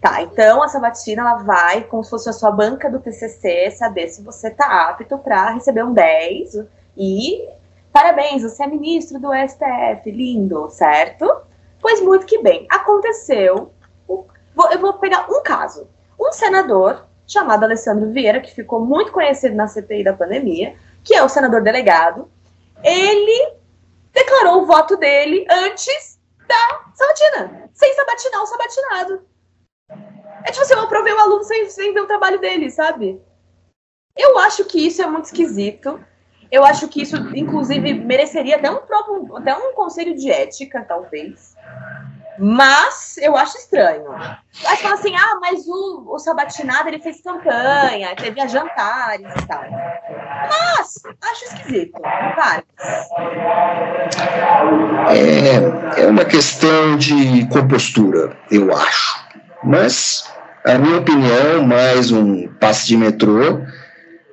Tá, então a sabatina ela vai, como se fosse a sua banca do TCC, saber se você tá apto para receber um 10 e parabéns, você é ministro do STF, lindo, certo? Pois muito que bem. Aconteceu eu vou pegar um caso. Um senador chamado Alessandro Vieira, que ficou muito conhecido na CPI da pandemia, que é o senador delegado, ele declarou o voto dele antes da sabatina, sem sabatinar o sabatinado. É tipo assim, eu aprovei o aluno sem, sem ver o trabalho dele, sabe? Eu acho que isso é muito esquisito. Eu acho que isso, inclusive, mereceria até um até um conselho de ética, talvez. Mas eu acho estranho. Aí fala assim, ah, mas o, o Sabatinado ele fez campanha, teve a jantares e tal. Mas acho esquisito. Vai. É, é uma questão de compostura, eu acho. Mas, a minha opinião, mais um passe de metrô,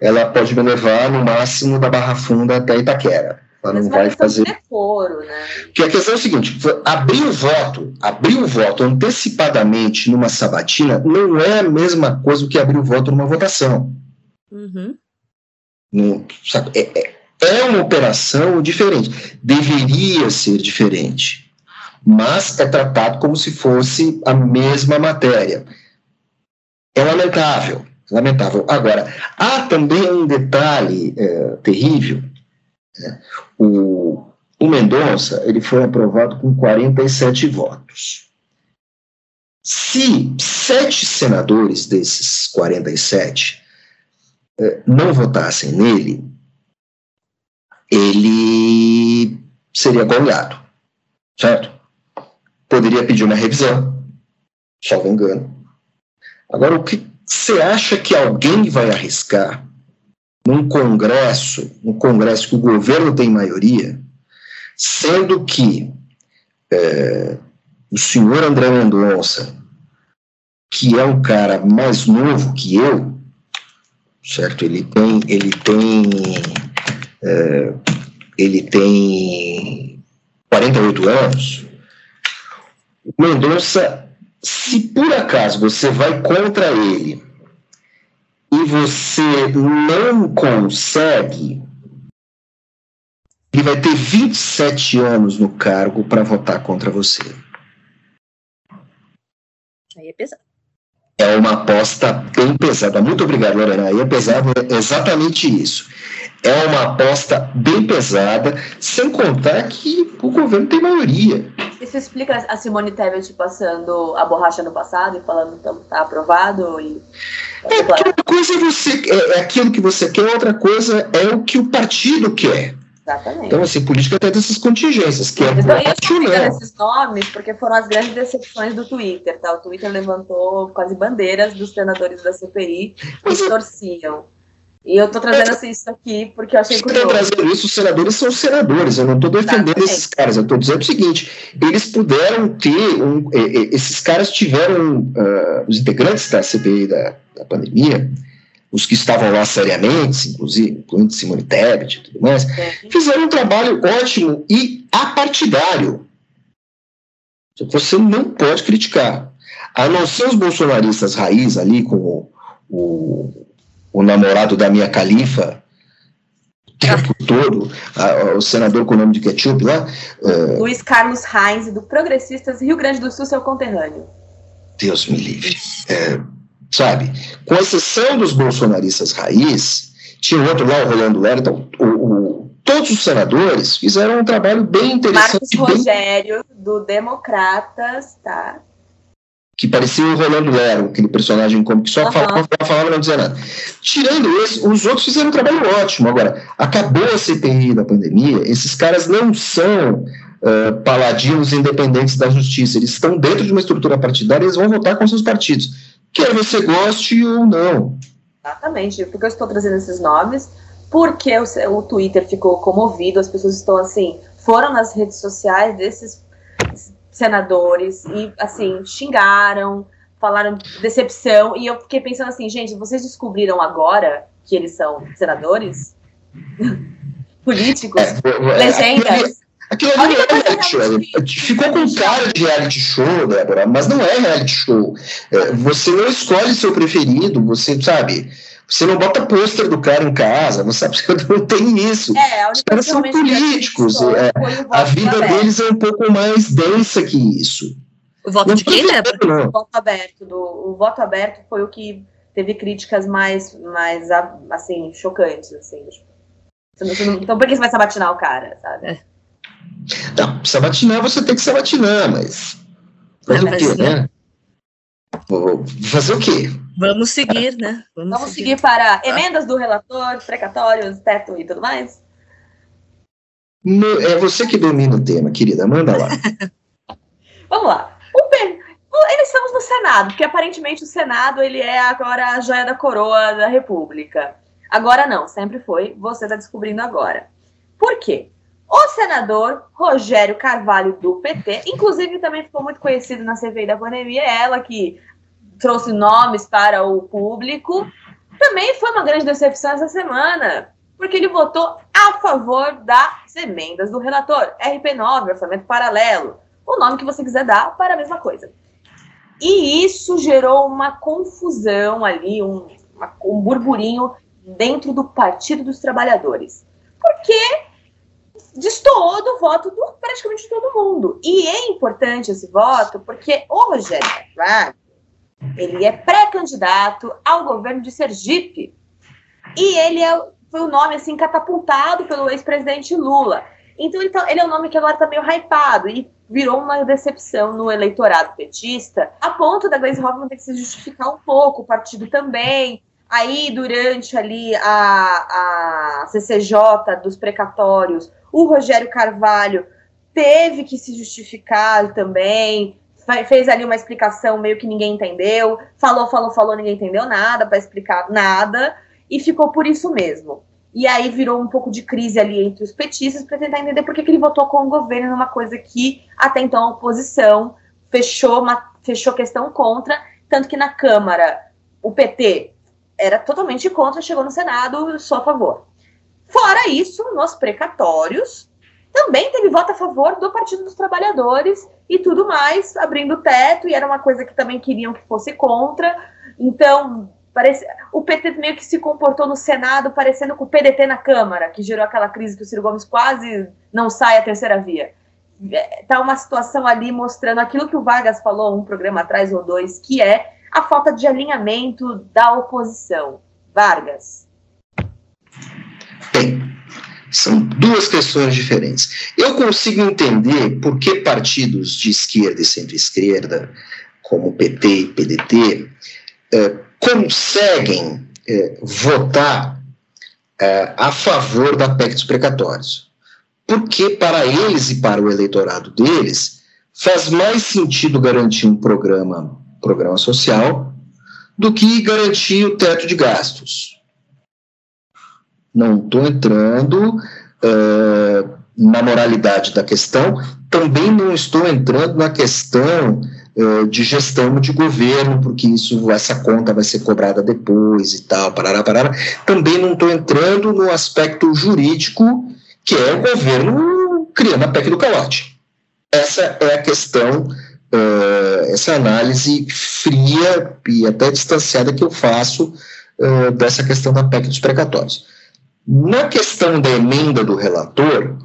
ela pode me levar no máximo da Barra Funda até Itaquera. Ela não vai fazer. Decoro, né? Porque a questão é o seguinte: abrir o voto, abrir o voto antecipadamente numa sabatina não é a mesma coisa do que abrir o voto numa votação. Uhum. Não, sabe, é, é, é uma operação diferente. Deveria ser diferente. Mas é tratado como se fosse a mesma matéria. É lamentável. Lamentável. Agora, há também um detalhe é, terrível? O, o Mendonça ele foi aprovado com 47 votos. Se sete senadores desses 47 eh, não votassem nele, ele seria goleado, certo? Poderia pedir uma revisão, salvo engano. Agora, o que você acha que alguém vai arriscar num Congresso, um Congresso que o governo tem maioria, sendo que é, o senhor André Mendonça, que é um cara mais novo que eu, certo? Ele tem, ele tem, é, ele tem 48 anos. O Mendonça, se por acaso você vai contra ele você não consegue, ele vai ter 27 anos no cargo para votar contra você. Aí é pesado. É uma aposta bem pesada. Muito obrigado, Lorena. Aí é pesado é exatamente isso. É uma aposta bem pesada, sem contar que o governo tem maioria. Isso explica a Simone Tebet passando a borracha no passado e falando que está aprovado e é, porque uma coisa é, você, é, é aquilo que você quer, outra coisa é o que o partido quer. Exatamente. Então, assim, política tem dessas contingências, que é então, voto, né? esses nomes porque foram as grandes decepções do Twitter, tá? O Twitter levantou quase bandeiras dos senadores da CPI que torciam. E eu estou trazendo assim, isso aqui porque eu achei curioso. Estou trazendo isso, os senadores são senadores, eu não estou defendendo Exatamente. esses caras, eu estou dizendo o seguinte, eles puderam ter, um, esses caras tiveram, uh, os integrantes da CPI da, da pandemia, os que estavam lá seriamente, inclusive, incluindo Simone Tebet e tudo mais, fizeram um trabalho ótimo e apartidário. Você não pode criticar. A não ser os bolsonaristas raiz ali, com o, o, namorado da minha califa, o tempo todo, a, o senador com o nome de ketchup lá. Uh, Luiz Carlos Reis, do Progressistas Rio Grande do Sul, seu conterrâneo. Deus me livre. É, sabe? Com exceção dos bolsonaristas raiz, tinha outro lá, o Rolando então, o, o, todos os senadores fizeram um trabalho bem interessante. Marcos Rogério, bem... do Democratas, tá? Que parecia o Rolando Lero, aquele personagem como que só uhum. falava, falava, não dizia nada. Tirando esse, os outros fizeram um trabalho ótimo. Agora, acabou a CPI da pandemia, esses caras não são uh, paladinos independentes da justiça, eles estão dentro de uma estrutura partidária e eles vão votar com seus partidos quer você goste ou não. Exatamente, porque eu estou trazendo esses nomes, porque o, o Twitter ficou comovido, as pessoas estão assim, foram nas redes sociais desses senadores e assim, xingaram, falaram decepção, e eu fiquei pensando assim, gente, vocês descobriram agora que eles são senadores? Políticos? É, é, legendas? Aquilo ali é reality show. Ficou com cara de reality show, Débora, mas não é reality show. É, você não escolhe seu preferido, você sabe. Você não bota pôster do cara em casa, não sabe? Não tem isso. É, Os caras são políticos. É, a vida aberto. deles é um pouco mais densa que isso. O voto não de quem, Débora? O voto aberto. Do, o voto aberto foi o que teve críticas mais, mais assim, chocantes. Assim. Então, por que você vai sabatinar o cara, sabe? É. Não, sabatinar você tem que sabatinar, mas. Fazer o quê, né? Fazer o quê? Vamos seguir, né? Vamos, Vamos seguir. seguir. para emendas do relator, precatórios, teto e tudo mais? No, é você que domina o tema, querida. Manda lá. Vamos lá. O pen... Eles estamos no Senado, porque aparentemente o Senado ele é agora a joia da coroa da República. Agora não, sempre foi. Você está descobrindo agora. Por quê? O senador Rogério Carvalho, do PT, inclusive também ficou muito conhecido na CPI da pandemia, ela que trouxe nomes para o público, também foi uma grande decepção essa semana, porque ele votou a favor das emendas do relator, RP9, Orçamento Paralelo, o nome que você quiser dar para a mesma coisa. E isso gerou uma confusão ali, um, uma, um burburinho dentro do Partido dos Trabalhadores. Porque destoou do voto do praticamente todo mundo. E é importante esse voto porque o Rogério Carvalho, ele é pré-candidato ao governo de Sergipe. E ele é, foi o um nome assim catapultado pelo ex-presidente Lula. Então ele, tá, ele, é um nome que agora está meio hypado e virou uma decepção no eleitorado petista, a ponto da Gleisi Hoffmann ter que se justificar um pouco, o partido também. Aí, durante ali a, a CCJ dos precatórios, o Rogério Carvalho teve que se justificar também, fez ali uma explicação meio que ninguém entendeu, falou, falou, falou, ninguém entendeu nada para explicar nada, e ficou por isso mesmo. E aí virou um pouco de crise ali entre os petistas para tentar entender por que, que ele votou com o governo numa coisa que até então a oposição fechou, uma, fechou questão contra, tanto que na Câmara o PT era totalmente contra, chegou no Senado só a favor. Fora isso, nos precatórios, também teve voto a favor do Partido dos Trabalhadores e tudo mais, abrindo o teto, e era uma coisa que também queriam que fosse contra. Então, parece, o PT meio que se comportou no Senado parecendo com o PDT na Câmara, que gerou aquela crise que o Ciro Gomes quase não sai a terceira via. Está uma situação ali mostrando aquilo que o Vargas falou um programa atrás ou dois, que é a falta de alinhamento da oposição. Vargas. Bem, são duas questões diferentes. Eu consigo entender por que partidos de esquerda e centro-esquerda, como PT e PDT, eh, conseguem eh, votar eh, a favor da PEC dos precatórios. porque para eles e para o eleitorado deles faz mais sentido garantir um programa, programa social do que garantir o teto de gastos. Não estou entrando uh, na moralidade da questão, também não estou entrando na questão uh, de gestão de governo, porque isso, essa conta vai ser cobrada depois e tal, parará, parará. Também não estou entrando no aspecto jurídico, que é o governo criando a PEC do calote. Essa é a questão, uh, essa análise fria e até distanciada que eu faço uh, dessa questão da PEC dos precatórios. Na questão da emenda do relator,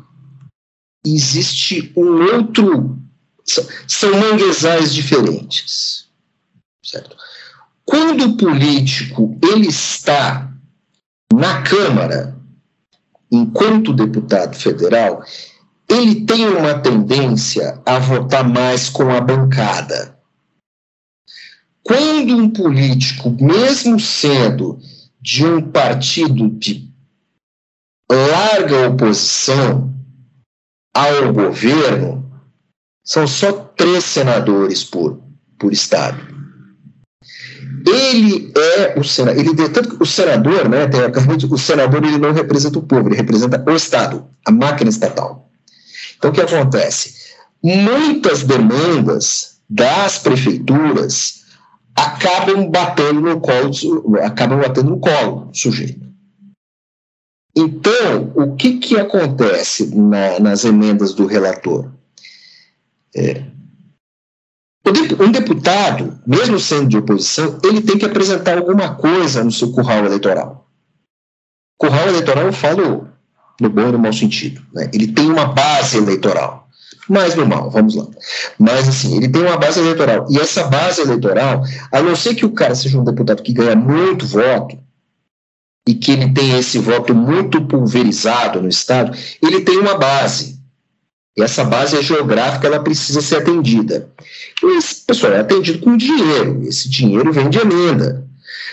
existe um outro. São manguezais diferentes. Certo? Quando o político ele está na Câmara, enquanto deputado federal, ele tem uma tendência a votar mais com a bancada. Quando um político, mesmo sendo de um partido de larga oposição ao governo, são só três senadores por, por estado. Ele é o senador, ele tanto o senador, né, teoricamente, o senador ele não representa o povo, ele representa o Estado, a máquina estatal. Então o que acontece? Muitas demandas das prefeituras acabam batendo no colo, acabam batendo no colo do sujeito. Então, o que, que acontece na, nas emendas do relator? É, um deputado, mesmo sendo de oposição, ele tem que apresentar alguma coisa no seu curral eleitoral. Curral eleitoral eu falo no bom e no mau sentido. Né? Ele tem uma base eleitoral. Mais no mal, vamos lá. Mas, assim, ele tem uma base eleitoral. E essa base eleitoral, a não ser que o cara seja um deputado que ganha muito voto, e que ele tem esse voto muito pulverizado no Estado, ele tem uma base. E essa base é geográfica, ela precisa ser atendida. Esse pessoal é atendido com dinheiro. Esse dinheiro vem de emenda.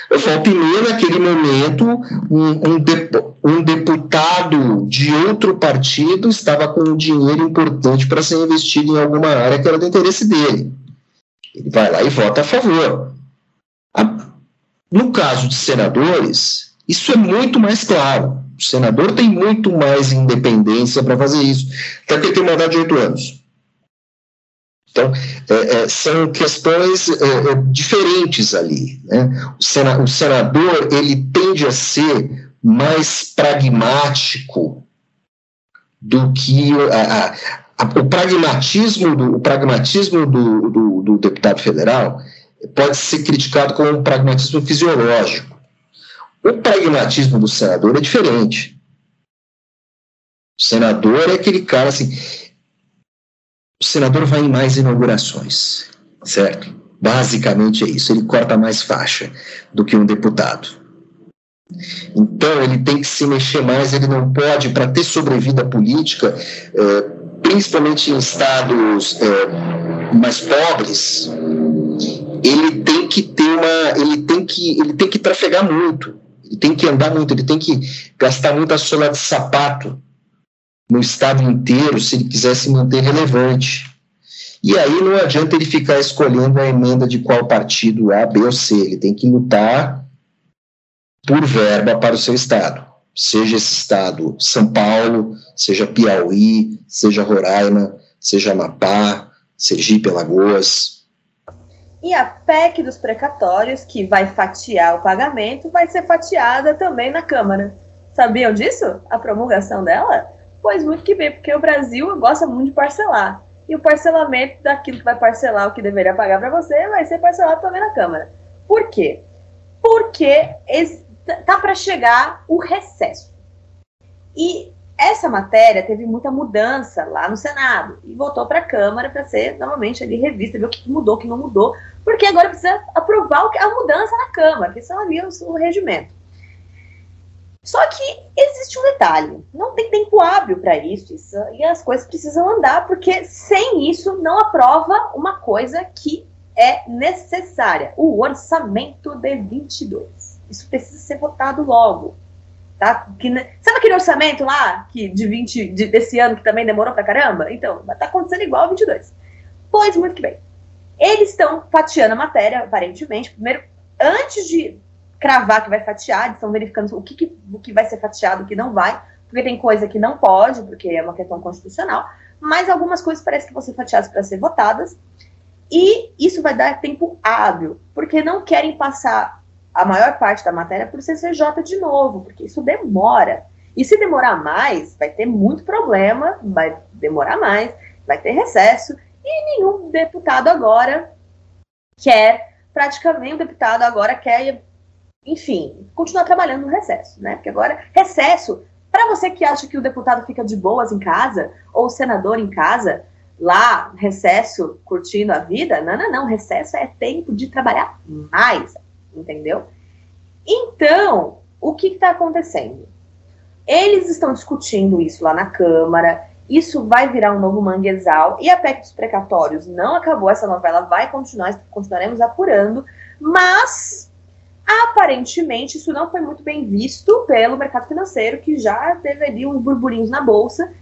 Volta e meia, naquele momento, um, um, de, um, deputado de outro partido estava com um dinheiro importante para ser investido em alguma área que era do interesse dele. Ele vai lá e vota a favor. A, no caso de senadores, isso é muito mais claro. O senador tem muito mais independência para fazer isso, até porque tem mandato de oito anos. Então, é, é, são questões é, é diferentes ali. Né? O, sena, o senador ele tende a ser mais pragmático do que a, a, a, o pragmatismo do, o pragmatismo do, do, do deputado federal pode ser criticado como um pragmatismo fisiológico. O pragmatismo do senador é diferente. O senador é aquele cara assim. O senador vai em mais inaugurações, certo? Basicamente é isso. Ele corta mais faixa do que um deputado. Então ele tem que se mexer mais. Ele não pode, para ter sobrevida política, é, principalmente em estados é, mais pobres, ele tem que ter uma, ele tem que, ele tem que trafegar muito ele tem que andar muito, ele tem que gastar muita sola de sapato no estado inteiro se ele quiser se manter relevante. E aí não adianta ele ficar escolhendo a emenda de qual partido A, B ou C. Ele tem que lutar por verba para o seu estado. Seja esse estado São Paulo, seja Piauí, seja Roraima, seja Amapá, Sergipe, Alagoas, e a PEC dos precatórios, que vai fatiar o pagamento, vai ser fatiada também na Câmara. Sabiam disso? A promulgação dela? Pois muito que bem, porque o Brasil gosta muito de parcelar. E o parcelamento daquilo que vai parcelar o que deveria pagar para você vai ser parcelado também na Câmara. Por quê? Porque tá para chegar o recesso. E essa matéria teve muita mudança lá no Senado e voltou para a Câmara para ser novamente ali revista, ver o que mudou, o que não mudou, porque agora precisa aprovar a mudança na Câmara, que são ali o, o regimento. Só que existe um detalhe: não tem tempo hábil para isso, isso, e as coisas precisam andar, porque sem isso não aprova uma coisa que é necessária: o orçamento de 22. Isso precisa ser votado logo Tá? Que, sabe aquele orçamento lá que de 20 de, desse ano que também demorou pra caramba? Então, tá acontecendo igual 22. Pois muito que bem. Eles estão fatiando a matéria, aparentemente. Primeiro, antes de cravar que vai fatiar, eles estão verificando o que, que, o que vai ser fatiado, o que não vai, porque tem coisa que não pode, porque é uma questão constitucional, mas algumas coisas parece que vão ser fatiadas para ser votadas. E isso vai dar tempo hábil, porque não querem passar a maior parte da matéria para o CCJ de novo, porque isso demora. E se demorar mais, vai ter muito problema, vai demorar mais, vai ter recesso, e nenhum deputado agora quer, praticamente, o deputado agora quer, enfim, continuar trabalhando no recesso, né? Porque agora, recesso, para você que acha que o deputado fica de boas em casa, ou o senador em casa, lá, recesso, curtindo a vida, não, não, não, recesso é tempo de trabalhar mais, entendeu? Então, o que está acontecendo? Eles estão discutindo isso lá na Câmara, isso vai virar um novo manguezal, e a PEC dos precatórios não acabou, essa novela vai continuar, continuaremos apurando, mas aparentemente isso não foi muito bem visto pelo mercado financeiro, que já teve ali uns burburinhos na bolsa,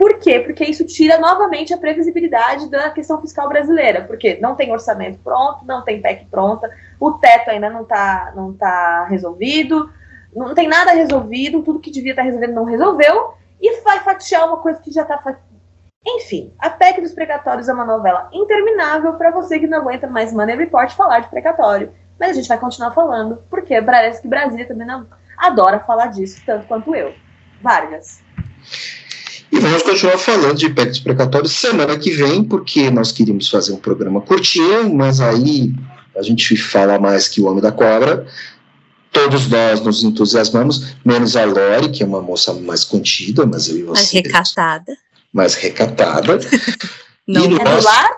por quê? Porque isso tira novamente a previsibilidade da questão fiscal brasileira, porque não tem orçamento pronto, não tem PEC pronta, o teto ainda não está não tá resolvido, não tem nada resolvido, tudo que devia estar tá resolvendo não resolveu, e vai fatiar uma coisa que já está. Enfim, a PEC dos precatórios é uma novela interminável para você que não aguenta mais Money Report falar de precatório. Mas a gente vai continuar falando, porque parece que Brasília também não adora falar disso, tanto quanto eu. Vargas. E vamos continuar falando de PECs precatórios semana que vem, porque nós queríamos fazer um programa curtinho, mas aí a gente fala mais que o Homem da Cobra. Todos nós nos entusiasmamos, menos a Lori, que é uma moça mais contida, mas eu e você. Mais recatada. Mais recatada. Não, é nós... do lar?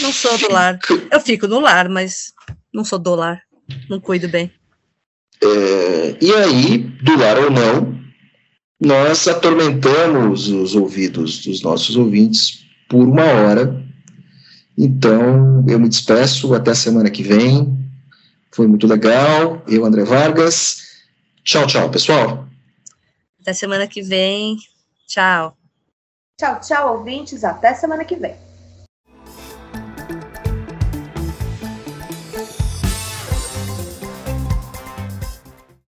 Não sou do lar. Eu fico no lar, mas não sou do lar. Não cuido bem. É, e aí, do lar ou não, nós atormentamos os ouvidos dos nossos ouvintes por uma hora. Então, eu me despeço até semana que vem. Foi muito legal. Eu, André Vargas. Tchau, tchau, pessoal. Até semana que vem. Tchau. Tchau, tchau, ouvintes. Até semana que vem.